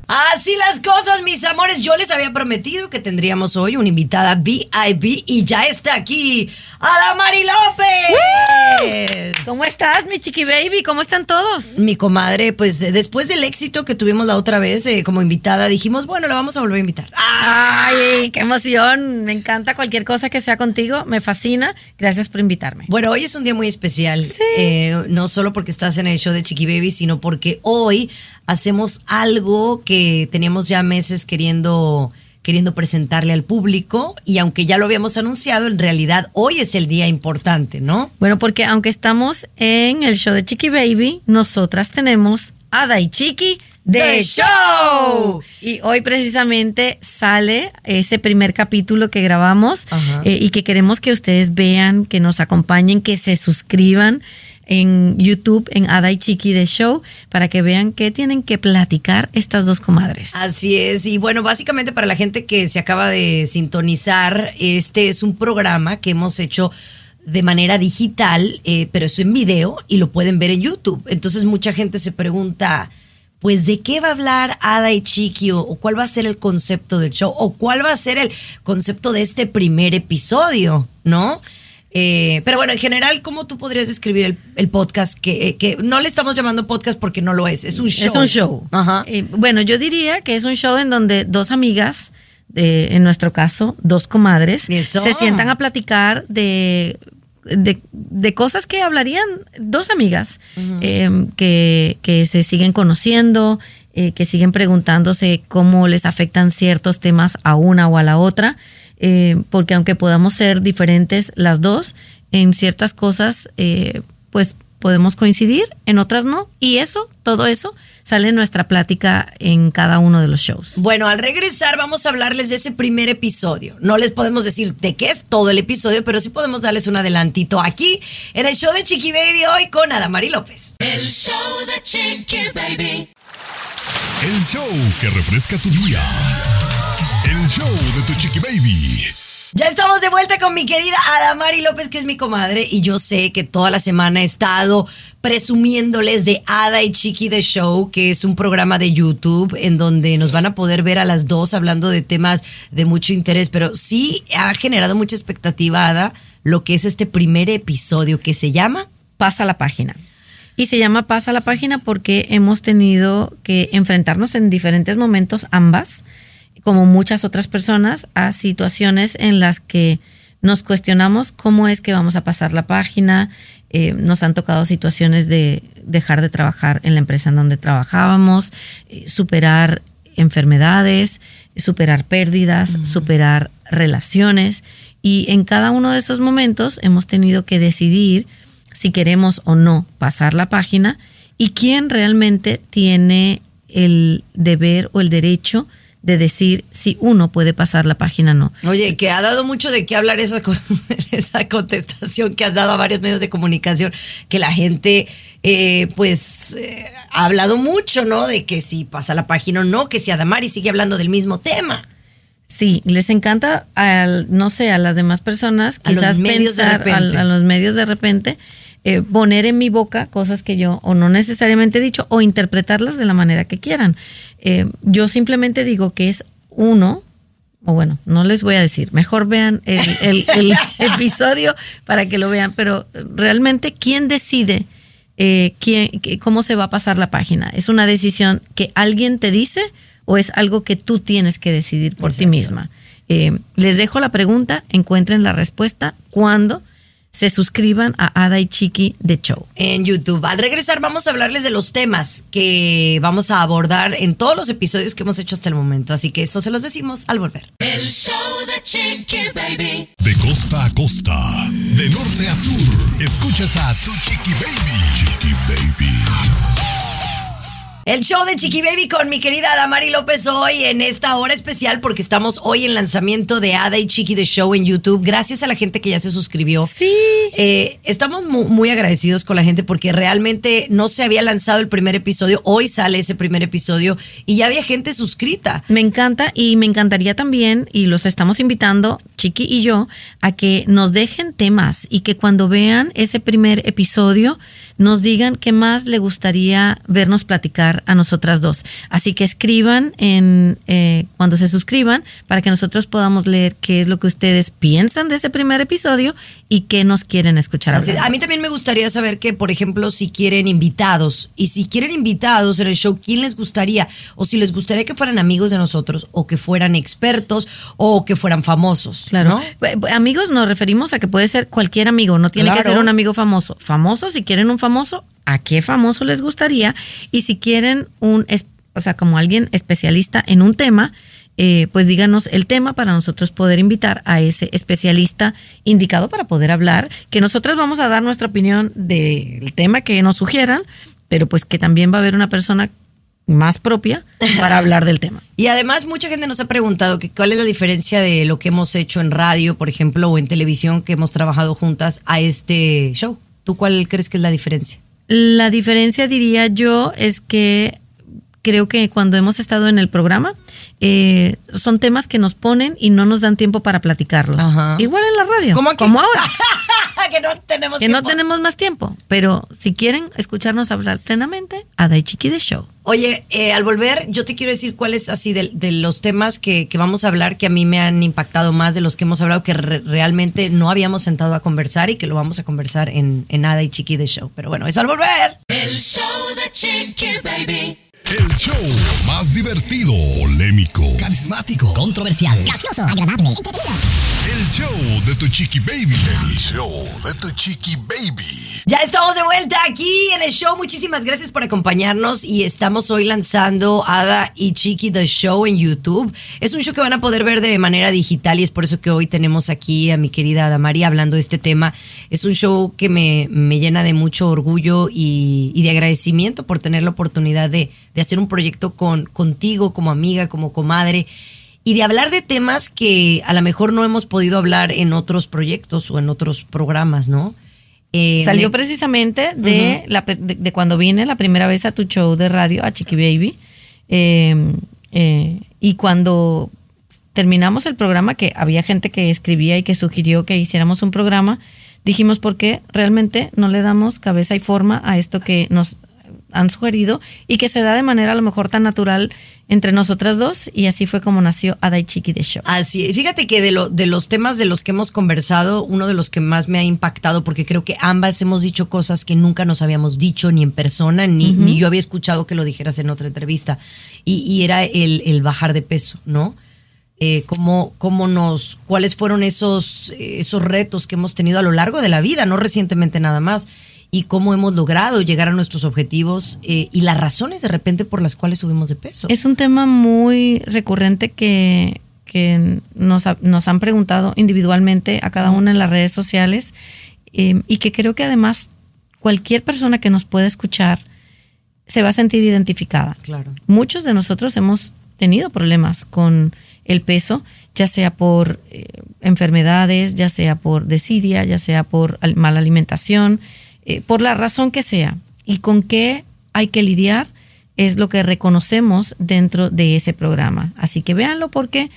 Así las cosas, mis amores. Yo les había prometido que tendríamos hoy una invitada VIP y ya está aquí, Adamari López. ¿Cómo estás, mi chiqui baby? ¿Cómo están todos? Mi comadre, pues eh, después del éxito que tuvimos la otra vez eh, como invitada, dijimos, bueno, la vamos a volver a invitar. Ay, qué emoción. Me encanta cualquier cosa que sea contigo. Me fascina. Gracias por invitarme. Bueno, hoy es un día muy especial. Eh, no solo porque estás en el show de Chiqui Baby, sino porque hoy hacemos algo que teníamos ya meses queriendo queriendo presentarle al público y aunque ya lo habíamos anunciado, en realidad hoy es el día importante, ¿no? Bueno, porque aunque estamos en el show de Chiqui Baby, nosotras tenemos Ada y Chiqui The Show. Y hoy precisamente sale ese primer capítulo que grabamos eh, y que queremos que ustedes vean, que nos acompañen, que se suscriban en YouTube, en Ada y Chiqui The Show, para que vean qué tienen que platicar estas dos comadres. Así es, y bueno, básicamente para la gente que se acaba de sintonizar, este es un programa que hemos hecho de manera digital, eh, pero es en video y lo pueden ver en YouTube. Entonces mucha gente se pregunta, pues de qué va a hablar Ada y Chiqui o cuál va a ser el concepto del show o cuál va a ser el concepto de este primer episodio, ¿no? Eh, pero bueno, en general, ¿cómo tú podrías describir el, el podcast? Que, eh, que no le estamos llamando podcast porque no lo es, es un show. Es un show. Ajá. Eh, bueno, yo diría que es un show en donde dos amigas, eh, en nuestro caso, dos comadres, Eso. se sientan a platicar de, de, de cosas que hablarían dos amigas eh, que, que se siguen conociendo, eh, que siguen preguntándose cómo les afectan ciertos temas a una o a la otra. Eh, porque aunque podamos ser diferentes las dos, en ciertas cosas, eh, pues podemos coincidir, en otras no. Y eso, todo eso, sale en nuestra plática en cada uno de los shows. Bueno, al regresar vamos a hablarles de ese primer episodio. No les podemos decir de qué es todo el episodio, pero sí podemos darles un adelantito aquí en el show de Chiqui Baby hoy con Adamari López. El show de Chiqui Baby. El show que refresca tu día. El show de tu chiqui baby. Ya estamos de vuelta con mi querida Adamari López, que es mi comadre, y yo sé que toda la semana he estado presumiéndoles de Ada y Chiqui The Show, que es un programa de YouTube en donde nos van a poder ver a las dos hablando de temas de mucho interés, pero sí ha generado mucha expectativa, Ada, lo que es este primer episodio que se llama Pasa la página. Y se llama Pasa la página porque hemos tenido que enfrentarnos en diferentes momentos ambas, como muchas otras personas, a situaciones en las que nos cuestionamos cómo es que vamos a pasar la página. Eh, nos han tocado situaciones de dejar de trabajar en la empresa en donde trabajábamos, eh, superar enfermedades, superar pérdidas, superar relaciones. Y en cada uno de esos momentos hemos tenido que decidir si queremos o no pasar la página y quién realmente tiene el deber o el derecho de decir si uno puede pasar la página o no. Oye, que ha dado mucho de qué hablar esa, esa contestación que has dado a varios medios de comunicación, que la gente, eh, pues, eh, ha hablado mucho, ¿no? De que si pasa la página o no, que si Adamari sigue hablando del mismo tema. Sí, les encanta, al, no sé, a las demás personas, A los quizás medios pensar, a los medios de repente, eh, poner en mi boca cosas que yo o no necesariamente he dicho o interpretarlas de la manera que quieran. Eh, yo simplemente digo que es uno, o bueno, no les voy a decir, mejor vean el, el- el episodio para que lo vean, pero realmente, ¿quién decide eh, quién, cómo se va a pasar la página? ¿Es una decisión que alguien te dice o es algo que tú tienes que decidir por ti misma? Eh, les dejo la pregunta, encuentren la respuesta cuando se suscriban a Ada y Chiqui de Show. En YouTube. Al regresar vamos a hablarles de los temas que vamos a abordar en todos los episodios que hemos hecho hasta el momento. Así que eso se los decimos al volver. El show de Chiqui Baby. De costa a costa, de norte a sur, escuchas a tu chiqui baby. Chiqui baby. El show de Chiqui Baby con mi querida Adamari López hoy en esta hora especial porque estamos hoy en lanzamiento de Ada y Chiqui The Show en YouTube. Gracias a la gente que ya se suscribió. Sí. Eh, estamos mu- muy, agradecidos con la gente porque realmente no se había lanzado el primer episodio. Hoy sale ese primer episodio y ya había gente suscrita. Me encanta y me encantaría también, y los estamos invitando, Chiqui y yo, a que nos dejen temas y que cuando vean ese primer episodio nos digan qué más le gustaría vernos platicar a nosotras dos. Así que escriban en eh, cuando se suscriban para que nosotros podamos leer qué es lo que ustedes piensan de ese primer episodio y qué nos quieren escuchar. Así- a mí también me gustaría saber que, por ejemplo, si quieren invitados y si quieren invitados en el show, ¿quién les gustaría? O si les gustaría que fueran amigos de nosotros o que fueran expertos o que fueran famosos. Claro. ¿no? Amigos nos referimos a que puede ser cualquier amigo, no tiene que ser un amigo famoso. Famoso, si quieren un famoso, ¿a qué famoso les gustaría? Y si quieren un, o sea, como alguien especialista en un tema, eh, pues díganos el tema para nosotros poder invitar a ese especialista indicado para poder hablar, que nosotros vamos a dar nuestra opinión del tema que nos sugieran, pero pues que también va a haber una persona más propia para hablar del tema. Y además mucha gente nos ha preguntado que cuál es la diferencia de lo que hemos hecho en radio, por ejemplo, o en televisión que hemos trabajado juntas a este show. ¿Tú cuál crees que es la diferencia? La diferencia, diría yo, es que creo que cuando hemos estado en el programa, eh, son temas que nos ponen y no nos dan tiempo para platicarlos. Ajá. Igual en la radio. Como ahora. que no tenemos que no tiempo. tenemos más tiempo. Pero si quieren escucharnos hablar plenamente, Ada y Chiqui de Show. Oye, eh, al volver, yo te quiero decir cuáles así de, de los temas que, que vamos a hablar que a mí me han impactado más de los que hemos hablado que re- realmente no habíamos sentado a conversar y que lo vamos a conversar en, en Ada y Chiqui de Show. Pero bueno, eso al volver. El show de Chiqui Baby. El show más divertido, polémico, Carismático, controversial, Gracioso, agradable, el show de tu chiqui baby. El show de tu chiqui baby. Ya estamos de vuelta aquí show. Muchísimas gracias por acompañarnos y estamos hoy lanzando Ada y Chiqui The Show en YouTube. Es un show que van a poder ver de manera digital y es por eso que hoy tenemos aquí a mi querida Ada María hablando de este tema. Es un show que me, me llena de mucho orgullo y, y de agradecimiento por tener la oportunidad de, de hacer un proyecto con, contigo como amiga, como comadre y de hablar de temas que a lo mejor no hemos podido hablar en otros proyectos o en otros programas, ¿no? Eh, Salió me- precisamente de, la, de, de cuando vine la primera vez a tu show de radio, a Chiqui Baby. Eh, eh, y cuando terminamos el programa, que había gente que escribía y que sugirió que hiciéramos un programa, dijimos, ¿por qué realmente no le damos cabeza y forma a esto que nos han sugerido y que se da de manera a lo mejor tan natural entre nosotras dos? Y así fue como nació Ada y Chiqui de Show. Así es. Fíjate que de, lo, de los temas de los que hemos conversado, uno de los que más me ha impactado, porque creo que ambas hemos dicho cosas que nunca nos habíamos dicho ni en persona, ni, ni yo había escuchado que lo dijeras en otra entrevista, y, y era el, el bajar de peso, ¿no? Eh, cómo, cómo nos, cuáles fueron esos, esos retos que hemos tenido a lo largo de la vida, no recientemente nada más, y cómo hemos logrado llegar a nuestros objetivos eh, y las razones de repente por las cuales subimos de peso. Es un tema muy recurrente que, que nos, nos han preguntado individualmente a cada una en las redes sociales eh, y que creo que además cualquier persona que nos pueda escuchar se va a sentir identificada. Claro. Muchos de nosotros hemos tenido problemas con el peso, ya sea por eh, enfermedades, ya sea por desidia, ya sea por al- mala alimentación, eh, por la razón que sea. Y con qué hay que lidiar es lo que reconocemos dentro de ese programa. Así que véanlo porque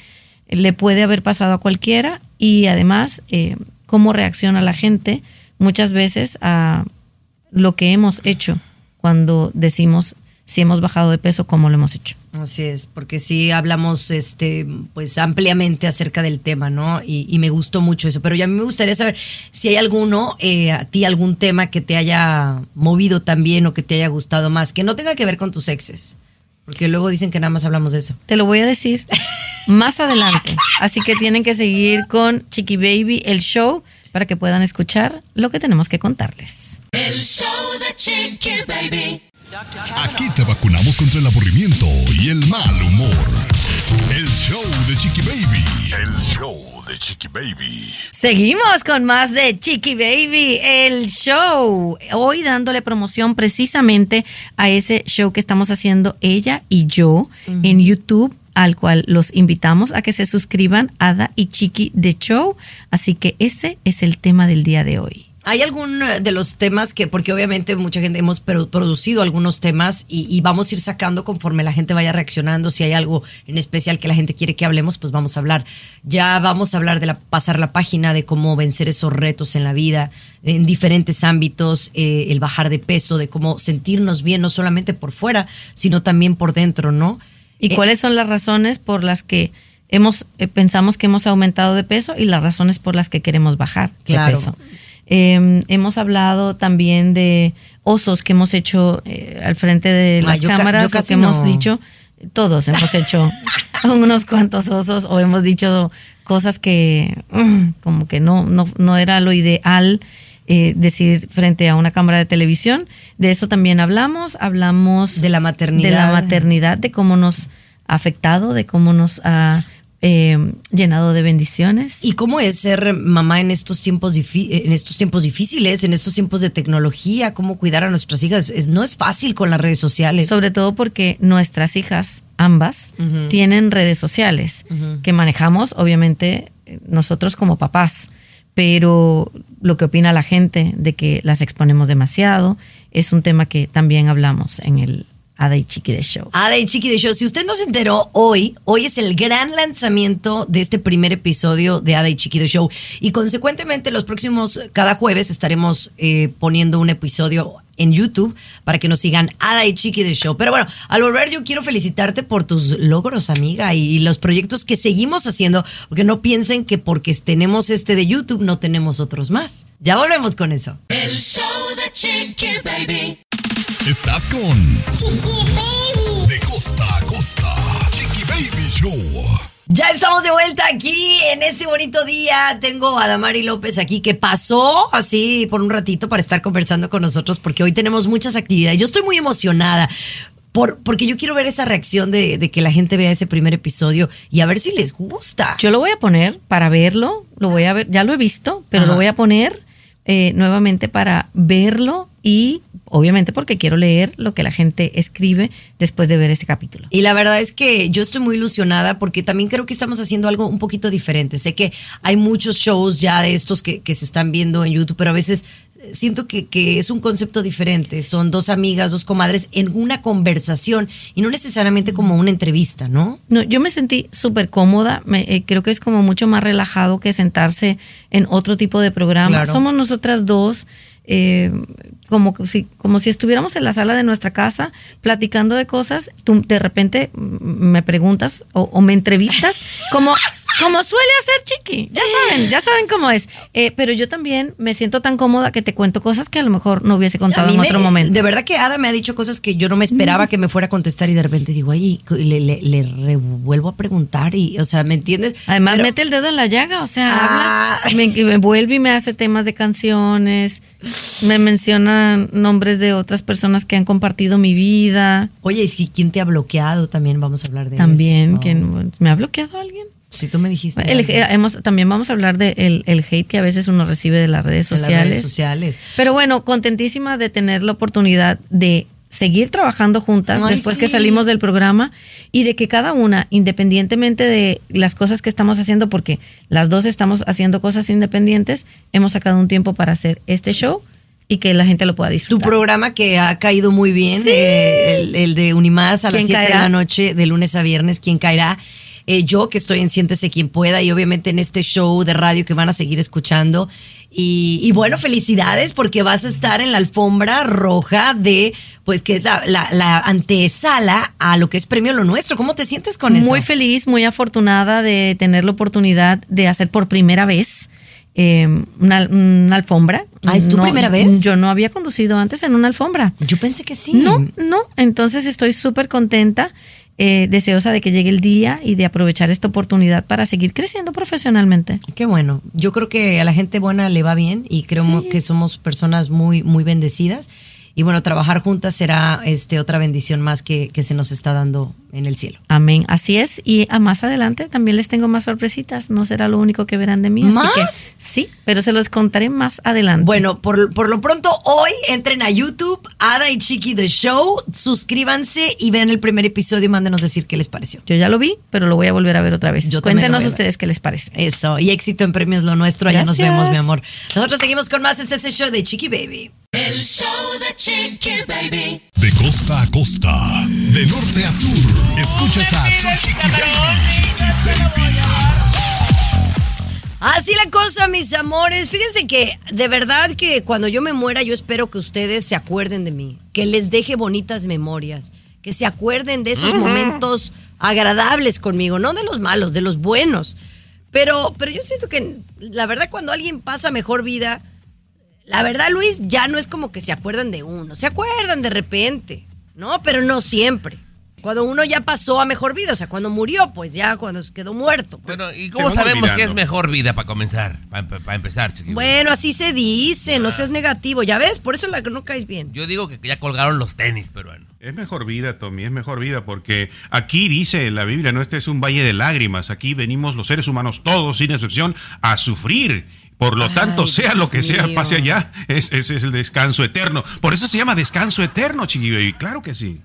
le puede haber pasado a cualquiera y además eh, cómo reacciona la gente muchas veces a lo que hemos hecho cuando decimos si hemos bajado de peso, cómo lo hemos hecho. Así es, porque sí hablamos este pues ampliamente acerca del tema, ¿no? Y, y me gustó mucho eso. Pero ya a mí me gustaría saber si hay alguno, eh, a ti algún tema que te haya movido también o que te haya gustado más, que no tenga que ver con tus exes. Porque luego dicen que nada más hablamos de eso. Te lo voy a decir más adelante. Así que tienen que seguir con Chiqui Baby, el show, para que puedan escuchar lo que tenemos que contarles. El show de Chiqui Baby. Aquí te vacunamos contra el aburrimiento y el mal humor. El show de Chiqui Baby. El show de Chiqui Baby. Seguimos con más de Chiqui Baby, el show. Hoy dándole promoción precisamente a ese show que estamos haciendo ella y yo en YouTube, al cual los invitamos a que se suscriban, Ada y Chiqui de Show. Así que ese es el tema del día de hoy. ¿Hay algún eh, de los temas que, porque obviamente mucha gente hemos pro- producido algunos temas y, y vamos a ir sacando conforme la gente vaya reaccionando, si hay algo en especial que la gente quiere que hablemos, pues vamos a hablar. Ya vamos a hablar de la, pasar la página, de cómo vencer esos retos en la vida, en diferentes ámbitos, eh, el bajar de peso, de cómo sentirnos bien, no solamente por fuera, sino también por dentro, ¿no? ¿Y Eh, cuáles son las razones por las que hemos eh, pensamos que hemos aumentado de peso y las razones por las que queremos bajar Claro. de peso? Eh, hemos hablado también de osos que hemos hecho eh, al frente de Ah, las ca- cámaras yo o casi que hemos dicho, todos hemos hecho unos cuantos osos o hemos dicho cosas que mm, como que no, no, no era lo ideal eh, decir frente a una cámara de televisión. De eso también hablamos, hablamos De la maternidad. de la maternidad, de cómo nos ha afectado, de cómo nos ha eh, llenado de bendiciones. ¿Y cómo es ser mamá en estos tiempos en estos tiempos difíciles, en estos tiempos de tecnología? ¿Cómo cuidar a nuestras hijas? Es, no es fácil con las redes sociales. Sobre todo porque nuestras hijas, ambas, tienen redes sociales que manejamos, obviamente, nosotros como papás, pero lo que opina la gente de que las exponemos demasiado es un tema que también hablamos en el Ada y Chiqui de Show. Ada y Chiqui de Show, si usted no se enteró hoy, hoy es el gran lanzamiento de este primer episodio de Ada y Chiqui de Show. Y consecuentemente los próximos, cada jueves estaremos eh, poniendo un episodio en YouTube para que nos sigan Ada y Chiqui de Show. Pero bueno, al volver yo quiero felicitarte por tus logros, amiga, y los proyectos que seguimos haciendo, porque no piensen que porque tenemos este de YouTube no tenemos otros más. Ya volvemos con eso. El show de Chiqui Baby. Estás con De costa a costa. Chiqui Baby Show. Ya estamos de vuelta aquí en este bonito día. Tengo a Damari López aquí que pasó así por un ratito para estar conversando con nosotros porque hoy tenemos muchas actividades. Yo estoy muy emocionada. Por, porque yo quiero ver esa reacción de, de que la gente vea ese primer episodio y a ver si les gusta. Yo lo voy a poner para verlo, lo voy a ver, ya lo he visto, pero Ajá. lo voy a poner eh, nuevamente para verlo y obviamente porque quiero leer lo que la gente escribe después de ver este capítulo. Y la verdad es que yo estoy muy ilusionada porque también creo que estamos haciendo algo un poquito diferente. Sé que hay muchos shows ya de estos que, que se están viendo en YouTube, pero a veces eh, siento que, que es un concepto diferente. Son dos amigas, dos comadres en una conversación y no necesariamente como una entrevista, ¿no? No, yo me sentí súper cómoda, me- eh, creo que es como mucho más relajado que sentarse en otro tipo de programa. Claro. Somos nosotras dos, eh, como, si, como si estuviéramos en la sala de nuestra casa platicando de cosas, tú de repente mm, me preguntas o, o me entrevistas como, como suele hacer Chiqui, ya saben, ya saben cómo es. Eh, pero yo también me siento tan cómoda que te cuento cosas que a lo mejor no hubiese contado en me- otro momento. De verdad que Ada me ha dicho cosas que yo no me esperaba que me fuera a contestar y de repente digo, ay, y le, le, le revuelvo a preguntar y, o sea, ¿me entiendes? Además, Pero- mete el dedo en la llaga, o sea, Ah. habla, me, me vuelve y me hace temas de canciones, me menciona nombres de otras personas que han compartido mi vida. Oye, ¿y si quién te ha bloqueado? También vamos a hablar de También, eso. ¿quién- ¿me ha bloqueado alguien? Si tú me dijiste. El- hemos, también vamos a hablar del el, el hate que a veces uno recibe de las redes En las sociales. redes sociales. Pero bueno, contentísima de tener la oportunidad de seguir trabajando juntas Ay, después que salimos del programa y de que cada una, independientemente de las cosas que estamos haciendo, porque las dos estamos haciendo cosas independientes, hemos sacado un tiempo para hacer este show y que la gente lo pueda Tu disfrutar. programa que ha caído muy bien, Sí. eh, el, el de Unimás a las ¿Quién 7 de la noche, de lunes a viernes, ¿quién caerá? Eh, yo que estoy en Siéntese quien pueda y obviamente en este show de radio que van a seguir escuchando. Y, y bueno, felicidades porque vas a estar en la alfombra roja de, pues que es la, la, la antesala a lo que es Premio Lo Nuestro. ¿Cómo te sientes con eso? Muy feliz, muy afortunada de tener la oportunidad de hacer por primera vez eh, una, una alfombra. Ah, ¿es tu primera vez? Yo no había conducido antes en una alfombra. Yo pensé que sí. No, no. Entonces estoy súper contenta, eh, deseosa de que llegue el día y de aprovechar esta oportunidad para seguir creciendo profesionalmente. Qué bueno. Yo creo que a la gente buena le va bien y creo Sí. que somos personas muy, muy bendecidas. Y bueno, trabajar juntas será este otra bendición más que, que se nos está dando en el cielo. Amén. Así es. Y a más adelante también les tengo más sorpresitas. No será lo único que verán de mí. así ¿Más? que sí, pero se los contaré más adelante. Bueno, por, por lo pronto hoy entren a YouTube, Ada y Chiqui The Show, suscríbanse y vean el primer episodio y mándenos decir qué les pareció. Yo ya lo vi, pero lo voy a volver a ver otra vez. Yo Cuéntenos ustedes qué les parece. Eso, y éxito en premios lo nuestro. Allá nos vemos, mi amor. Nosotros seguimos con más. Es ese show de Chiqui Baby. El show de Chiqui Baby. De costa a costa, de norte a sur, escuchas a tu Chiqui Baby. Chiqui Baby. Así la cosa, mis amores. Fíjense que de verdad que cuando yo me muera, yo espero que ustedes se acuerden de mí, que les deje bonitas memorias, que se acuerden de esos momentos agradables conmigo, no de los malos, de los buenos. Pero, pero yo siento que la verdad cuando alguien pasa mejor vida, la verdad, Luis, ya no es como que se acuerdan de uno, se acuerdan de repente, ¿no? Pero no siempre. Cuando uno ya pasó a mejor vida, o sea, cuando murió, pues ya cuando quedó muerto. pues. Pero, ¿y cómo sabemos que es mejor vida para comenzar? Para, empezar, chiqui. Bueno, así se dice, no seas negativo, ya ves, por eso la que no caes bien. Yo digo que ya colgaron los tenis, peruano. Es mejor vida, Tommy, es mejor vida, porque aquí dice la Biblia, no este es un valle de lágrimas, aquí venimos los seres humanos todos, sin excepción, a sufrir. Por lo tanto, sea lo que sea, mío. pase allá, es- ese es el descanso eterno. Por eso se llama descanso eterno, Chiqui Baby, claro que sí.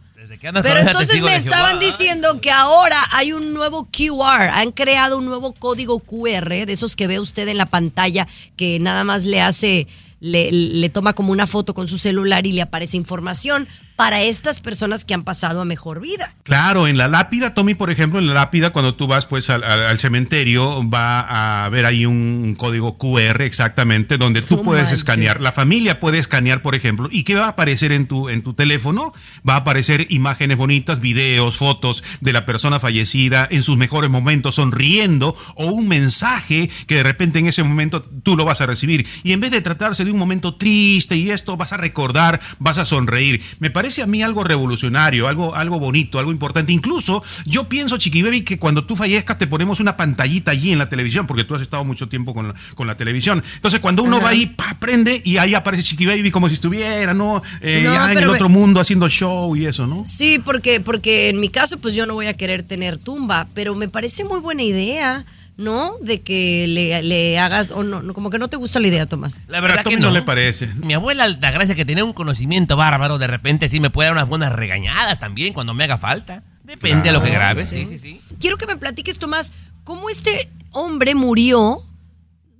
Pero entonces me estaban diciendo que ahora hay un nuevo QR, han creado un nuevo código QR, de esos que ve usted en la pantalla, que nada más le hace, le, le toma como una foto con su celular y le aparece información para estas personas que han pasado a mejor vida. Claro, en la lápida, Tommy, por ejemplo, en la lápida, cuando tú vas pues al, cementerio, va a haber ahí un código QR exactamente, donde tú puedes manches. escanear, la familia puede escanear, por ejemplo, y ¿qué va a aparecer en tu, en tu teléfono? Va a aparecer imágenes bonitas, videos, fotos de la persona fallecida en sus mejores momentos, sonriendo, o un mensaje que de repente en ese momento tú lo vas a recibir. Y en vez de tratarse de un momento triste y esto, vas a recordar, vas a sonreír. Me parece a mí algo revolucionario, algo, algo bonito, algo importante. Incluso yo pienso, Chiqui Baby, que cuando tú fallezcas te ponemos una pantallita allí en la televisión, porque tú has estado mucho tiempo con la, con la televisión. Entonces cuando uno Ajá. va ahí, pa, prende y ahí aparece Chiqui Baby como si estuviera, ¿no? Eh, No, ya en el otro mundo haciendo show y eso, ¿no? Sí, porque, porque en mi caso, pues yo no voy a querer tener tumba, pero me parece muy buena idea, ¿no? De que le, le hagas, o no, no, como que no te gusta la idea, Tomás. La verdad A Tommy que no. no le parece. Mi abuela Altagracia, que tenía un conocimiento bárbaro, de repente sí me puede dar unas buenas regañadas también cuando me haga falta. Depende de lo que Claro, grabe, sí. sí, sí, sí. Quiero que me platiques, Tomás, cómo este hombre murió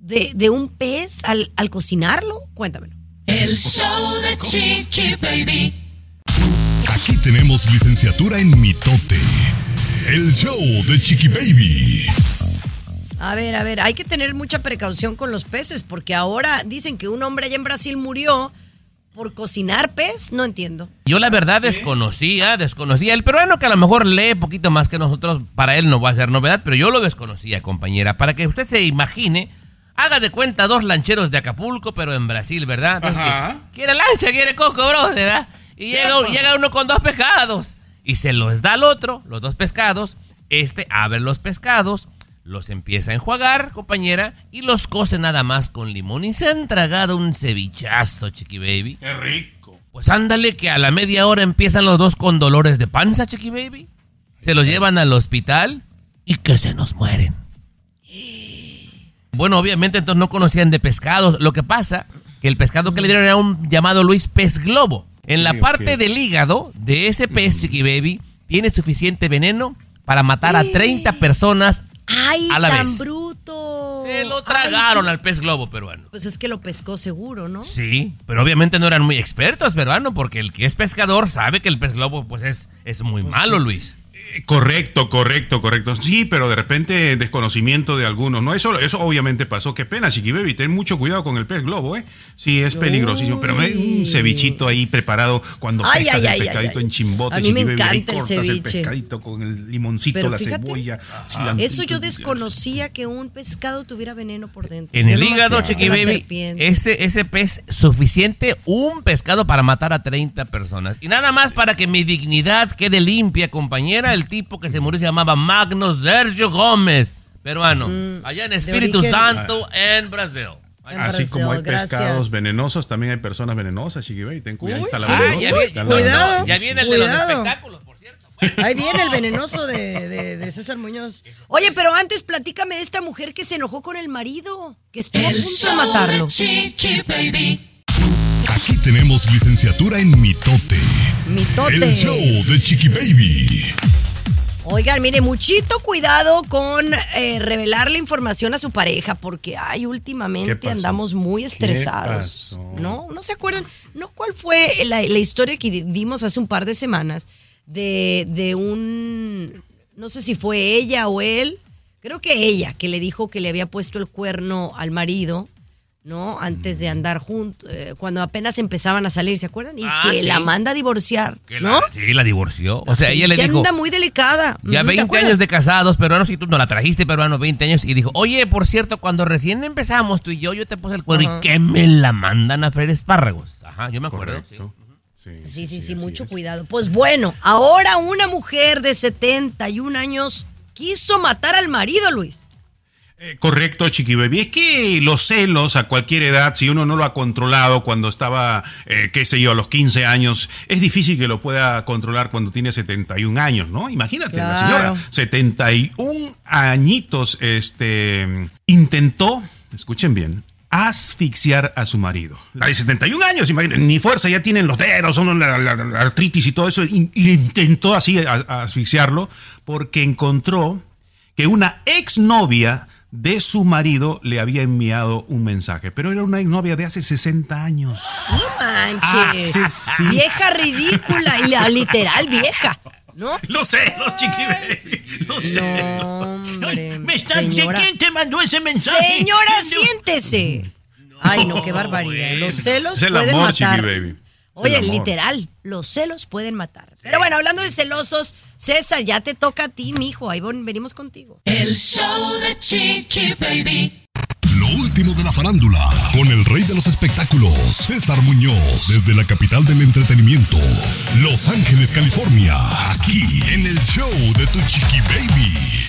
de, de un pez al, al cocinarlo. Cuéntamelo. El show de Chiqui Baby. Aquí tenemos licenciatura en mitote. El show de Chiqui Baby. A ver, a ver, hay que tener mucha precaución con los peces, porque ahora dicen que un hombre allá en Brasil murió por cocinar pez. No entiendo. Yo la verdad desconocía, desconocía. El peruano que a lo mejor lee poquito más que nosotros, para él no va a ser novedad, pero yo lo desconocía, compañera. Para que usted se imagine, haga de cuenta dos lancheros de Acapulco, pero en Brasil, ¿verdad? Ajá. que- quiere lancha, quiere coco, bro, ¿verdad? Y llega, llega uno con dos pescados y se los da al otro, los dos pescados. Este abre los pescados, los empieza a enjuagar, compañera, y los cose nada más con limón. Y se han tragado un cevichazo, chiqui baby. Qué rico. Pues ándale que a la media hora empiezan los dos con dolores de panza, chiqui baby. Se los llevan al hospital y que se nos mueren. Bueno, obviamente entonces no conocían de pescados. Lo que pasa que el pescado que le dieron era un llamado Luis pez globo. En la Sí, parte del hígado de ese pez, chiqui baby, tiene suficiente veneno para matar a 30 personas ¡Ay, a la tan vez. bruto! Se lo tragaron al pez globo peruano. Pues es que lo pescó seguro, ¿no? Sí, pero obviamente no eran muy expertos, peruano, porque el que es pescador sabe que el pez globo pues es, es muy malo, Luis. Eh, Correcto, correcto, correcto. Sí, pero de repente desconocimiento de algunos, ¿no? Eso, eso obviamente pasó. Qué pena, Chiqui Baby. Ten mucho cuidado con el pez globo, ¿eh? Sí, es peligrosísimo. Pero ve un cevichito ahí preparado cuando Ay, pescas ay, el ay, pescadito ay, en chimbote, A mí me Baby. Ahí encanta el cortas el ceviche. pescadito con el limoncito, Pero la fíjate, cebolla. Eso yo desconocía que un pescado tuviera veneno por dentro. En el hígado, Chiqui Baby, ese, ese pez suficiente, un pescado para matar a 30 personas. Y nada más para que mi dignidad quede limpia, compañera, el tipo que se murió se llamaba Magno Sergio Gómez, peruano, allá en Espíritu Mm, Santo, en Brasil. Así como hay Gracias. pescados venenosos, también hay personas venenosas, Chiqui Baby. Ten cuidado. Uy, está la sí. venenosa, Ah, ya vi- está la cuidado. venenosa. Ya viene el de los espectáculos. Ahí viene el venenoso de, de- de César Muñoz. Oye, pero antes platícame de esta mujer que se enojó con el marido, que estuvo a El punto de matarlo. de Chiqui Baby. Aquí tenemos licenciatura en mitote. Mitote. El show de Chiqui Baby. Oigan, mire, muchito cuidado con eh, revelar la información a su pareja, porque ay, ¿Qué últimamente andamos muy ¿Qué estresados. ¿No? ¿No se acuerdan? ¿No cuál fue la, la historia que di- dimos hace un par de semanas de, de un, no sé si fue ella o él, creo que ella, que le dijo que le había puesto el cuerno al marido, ¿no? Antes de andar juntos, cuando apenas empezaban a salir, ¿se acuerdan? Y Ah, que sí. la manda a divorciar, Que ¿no? la- sí, la divorció. O sea, ella le Ya dijo. anda muy delicada. Ya Ujú, ¿te 20 acuerdas? años de casados, peruanos, y tú no la trajiste, peruano, 20 años. Y dijo, oye, por cierto, cuando recién empezamos tú y yo, yo te puse el cuerno y que me la mandan a freír espárragos. Ajá, yo me acuerdo. Correcto. Sí, Sí, sí, sí, mucho cuidado. Pues bueno, ahora una mujer de 71 años quiso matar al marido, Luis. Eh, correcto, Chiqui Baby. Es que los celos a cualquier edad, si uno no lo ha controlado cuando estaba, eh, qué sé yo, a los 15 años, es difícil que lo pueda controlar cuando tiene 71 años, ¿no? Imagínate, la señora, 71 añitos, este, intentó, escuchen bien, asfixiar a su marido. La de 71 años, imagínate, ni fuerza ya tienen los dedos, son la, la- la artritis y todo eso, y, y intentó así a- a asfixiarlo porque encontró que una exnovia de su marido le había enviado un mensaje, pero era una exnovia de hace 60 años. No manches. Ah, sí, sí. Vieja ridícula, y la literal vieja, ¿no? Los celos, chiqui baby, los celos. Hombre, Me están- señora. ¿Quién te mandó ese mensaje? Señora, siéntese. Ay, no, qué barbaridad. Los celos Es el pueden amor, matar. chiqui baby. Oye, literal, los celos pueden matar. Pero bueno, hablando de celosos, César, ya te toca a ti, mijo. Ahí ven- venimos contigo. El show de Chiqui Baby. Lo último de la farándula, con el rey de los espectáculos, César Muñoz, desde la capital del entretenimiento, Los Ángeles, California, aquí en el show de Tu Chiqui Baby.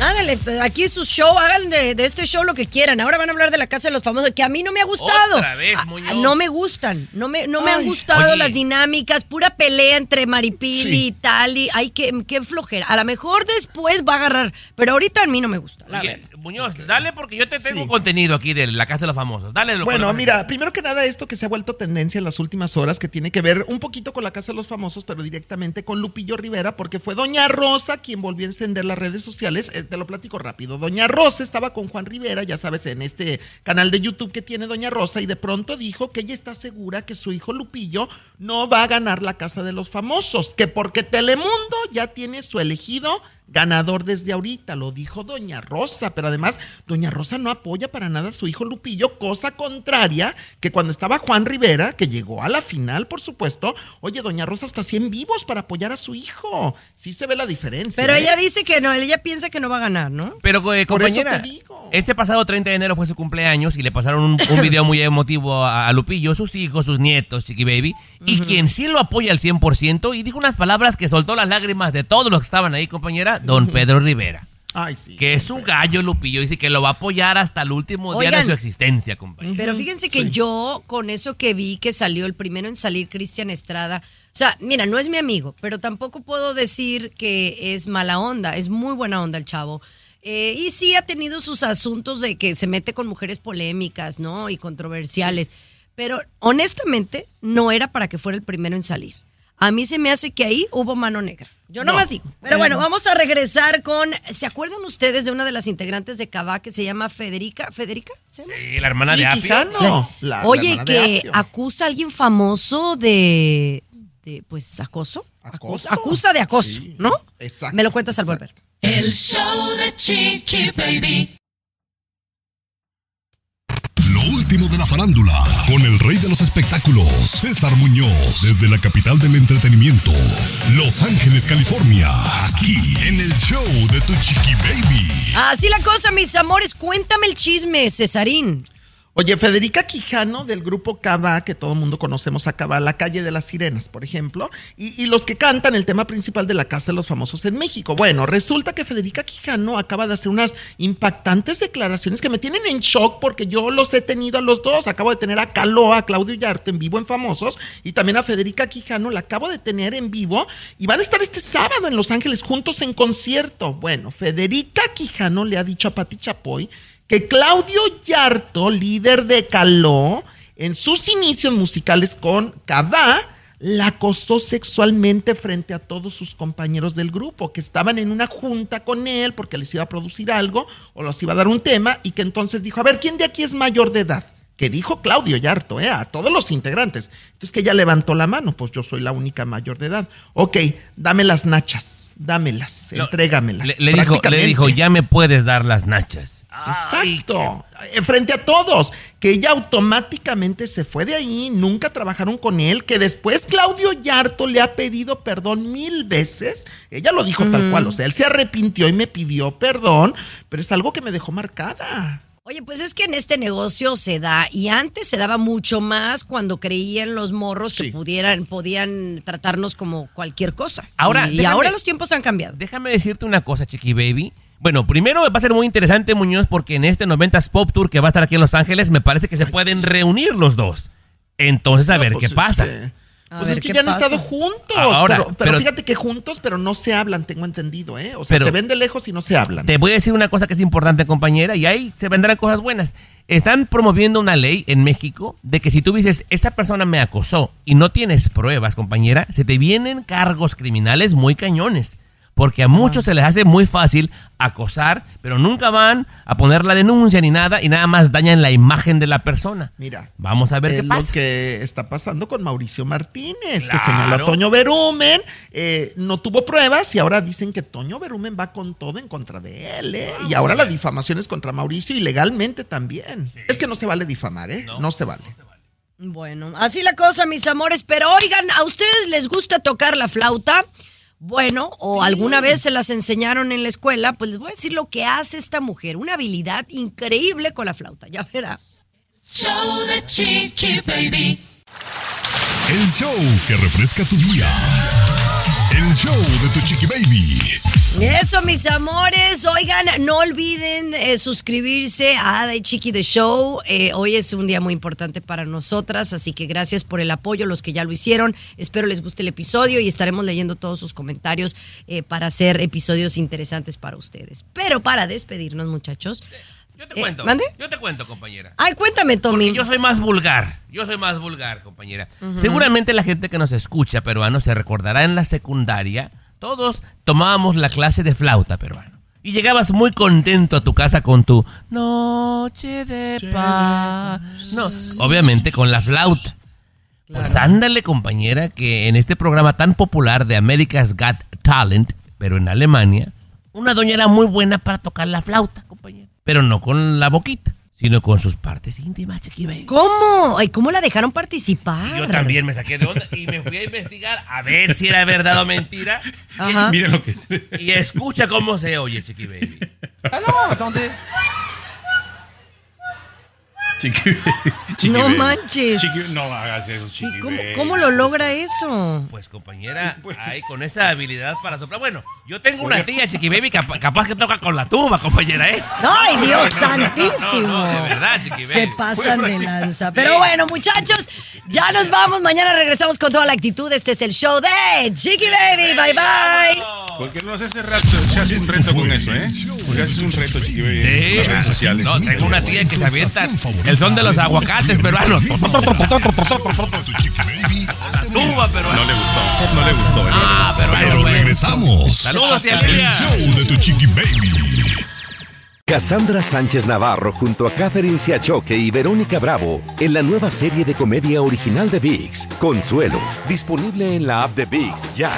Ándale, pues, aquí es su show, hagan de, de este show lo que quieran. Ahora van a hablar de la casa de los famosos, que a mí no me ha gustado. Otra vez, Ah, Muñoz. no me gustan, no me, no me han gustado Oye. las dinámicas, pura pelea entre Maripili Sí. y Tali. Ay, qué, qué flojera. A lo mejor después va a agarrar, pero ahorita a mí no me gusta. la Oye, Muñoz, dale porque yo te tengo Sí. contenido aquí de la casa de los famosos. Dale lo Bueno, mira, primero que nada esto que se ha vuelto tendencia en las últimas horas, que tiene que ver un poquito con la Casa de los Famosos, pero directamente con Lupillo Rivera, porque fue Doña Rosa quien volvió a encender las redes sociales. Eh, te lo platico rápido. Doña Rosa estaba con Juan Rivera, ya sabes, en este canal de YouTube que tiene Doña Rosa, y de pronto dijo que ella está segura que su hijo Lupillo no va a ganar la Casa de los Famosos, que porque Telemundo ya tiene su elegido ganador desde ahorita, lo dijo Doña Rosa, pero además Doña Rosa no apoya para nada a su hijo Lupillo, cosa contraria que cuando estaba Juan Rivera, que llegó a la final, por supuesto, oye, Doña Rosa está así en vivos para apoyar a su hijo. Sí se ve la diferencia. Pero ¿eh? ella dice que no, ella piensa que no va a ganar, ¿no? Pero, eh, Por eso compañera, te digo. este pasado 30 de enero fue su cumpleaños y le pasaron un, un video muy emotivo a, a Lupillo, sus hijos, sus nietos, Chiqui Baby, y quien sí lo apoya al 100% y dijo unas palabras que soltó las lágrimas de todos los que estaban ahí, compañera, don Pedro Rivera. Ay, sí. Que es un gallo, Lupillo, dice que lo va a apoyar hasta el último día de su existencia, compañera. Pero fíjense que yo, con eso que vi que salió el primero en salir, Cristian Estrada, o sea, mira, no es mi amigo, pero tampoco puedo decir que es mala onda, es muy buena onda el chavo. Eh, y sí ha tenido sus asuntos de que se mete con mujeres polémicas, ¿no? Y controversiales. Pero honestamente, no era para que fuera el primero en salir. A mí se me hace que ahí hubo mano negra. Yo No. nomás digo. Pero bueno, vamos a regresar con. ¿Se acuerdan ustedes de una de las integrantes de Cabá que se llama Federica? ¿Federica? ¿Se llama? Sí, la hermana Sí, de Apio. La- la Oye, que Apio. acusa a alguien famoso de, de pues, acoso. ¿Acoso? Acusa de acoso, Sí, ¿no? exacto, Me lo cuentas al exacto. volver. El show de Chiqui Baby. De la farándula, con el rey de los espectáculos, César Muñoz, desde la capital del entretenimiento, Los Ángeles, California, aquí en el show de Tu Chiqui Baby. Así la cosa, mis amores. Cuéntame el chisme, Cesarín. Oye, Federica Quijano del grupo Cava, que todo el mundo conocemos a La Calle de las Sirenas, por ejemplo, y, los que cantan el tema principal de la Casa de los Famosos en México. Bueno, resulta que Federica Quijano acaba de hacer unas impactantes declaraciones que me tienen en shock porque yo los he tenido a los dos. Acabo de tener a Caloa, a Claudio Yarte en vivo en Famosos, y también a Federica Quijano la acabo de tener en vivo, y van a estar este sábado en Los Ángeles juntos en concierto. Bueno, Federica Quijano le ha dicho a Pati Chapoy que Claudio Yarto, líder de Caló, en sus inicios musicales con Cava, la acosó sexualmente frente a todos sus compañeros del grupo, que estaban en una junta con él porque les iba a producir algo o los iba a dar un tema y que entonces dijo, a ver, ¿quién de aquí es mayor de edad? Que dijo Claudio Yarto, ¿eh? a todos los integrantes. Entonces que ella levantó la mano, pues yo soy la única mayor de edad. Ok, dame las nachas, dámelas, No, entrégamelas. Le, le dijo, le dijo, ya me puedes dar las nachas. Exacto. Eh, Frente a todos. Que ella automáticamente se fue de ahí, nunca trabajaron con él, que después Claudio Yarto le ha pedido perdón mil veces. Ella lo dijo tal cual, o sea, él se arrepintió y me pidió perdón, pero es algo que me dejó marcada. Oye, pues es que en este negocio se da, y antes se daba mucho más cuando creían los morros que pudieran, podían tratarnos como cualquier cosa. Ahora, y, y ahora los tiempos han cambiado. Déjame decirte una cosa, Chiqui Baby. Bueno, primero va a ser muy interesante, Muñoz, porque en este 90s Pop Tour que va a estar aquí en Los Ángeles, me parece que se pueden reunir los dos. Entonces, a ver pues, qué pasa. Pues ver, es que ¿qué ya han pasa? estado juntos. Ahora, pero, pero pero- fíjate que juntos, pero no se hablan, tengo entendido, ¿eh? O sea, Pero- se ven de lejos y no se hablan. Te voy a decir una cosa que es importante, compañera, y ahí se vendrán cosas buenas. Están promoviendo una ley en México de que si tú dices, esa persona me acosó y no tienes pruebas, compañera, se te vienen cargos criminales muy cañones. Porque a muchos se les hace muy fácil acosar, pero nunca van a poner la denuncia ni nada y nada más dañan la imagen de la persona. Mira. Vamos a ver Es qué pasa. Lo que está pasando con Mauricio Martínez, que señaló a Toño Berumen, eh, no tuvo pruebas y ahora dicen que Toño Berumen va con todo en contra de él, ¿eh? y ahora la difamación es contra Mauricio y legalmente también. Es que no se vale difamar, ¿eh? No, se vale. Bueno, así la cosa, mis amores. Pero oigan, ¿a ustedes les gusta tocar la flauta? Bueno, o alguna vez se las enseñaron en la escuela, pues les voy a decir lo que hace esta mujer. Una habilidad increíble con la flauta, ya verá. Show the Chiqui Baby. El show que refresca tu día. El show de tu chiqui baby. Eso, mis amores. Oigan, no olviden eh, suscribirse a The Chiqui The Show. Eh, hoy es un día muy importante para nosotras, así que gracias por el apoyo, los que ya lo hicieron. Espero les guste el episodio y estaremos leyendo todos sus comentarios eh, para hacer episodios interesantes para ustedes. Pero para despedirnos, muchachos. Yo te eh, cuento. ¿mande? Yo te cuento, compañera. Ay, cuéntame, Tommy. Porque yo soy más vulgar. Yo soy más vulgar, compañera. Seguramente la gente que nos escucha, peruano, se recordará en la secundaria. Todos tomábamos la clase de flauta, peruano. Y llegabas muy contento a tu casa con tu noche de paz. No, obviamente con la flauta. Pues ándale, compañera, que en este programa tan popular de America's Got Talent, pero en Alemania, una doña era muy buena para tocar la flauta, compañera. Pero no con la boquita, sino con sus partes íntimas, chiqui baby. ¿Cómo? Ay, ¿Cómo la dejaron participar? Yo también me saqué de onda y me fui a investigar a ver si era verdad o mentira. Ajá. Mira lo que. Y escucha cómo se oye, chiqui baby. Chiqui, chiqui No baby. manches. Chiqui- no hagas eso, chiqui. ¿Cómo, lo logra eso? Pues compañera, ahí con esa habilidad para soplar. Bueno, yo tengo una tía, chiqui baby, capa- capaz que toca con la tuba, compañera, ¿eh? ¡Ay, Dios No, no, no, santísimo! no, no, de verdad, chiqui Se baby. pasan de lanza. Pero bueno, muchachos, ya nos vamos. Mañana regresamos con toda la actitud. Este es el show de Chiqui Baby. Bye, bye. ¿Por qué no haces ese rato? Se hace un reto con eso, ¿eh? Porque haces un reto, chiqui baby, Sí, en las redes sociales. no, tengo una tía que se avienta el son de los aguacates peruanos. Tuba. No le gustó, no le gustó. ¿eh? Ah, pero Pero regresamos. Saludos, tía El show de tu chiqui baby. Cassandra Sánchez Navarro junto a Catherine Siachoque y Verónica Bravo en la nueva serie de comedia original de VIX, Consuelo, disponible en la app de VIX ya.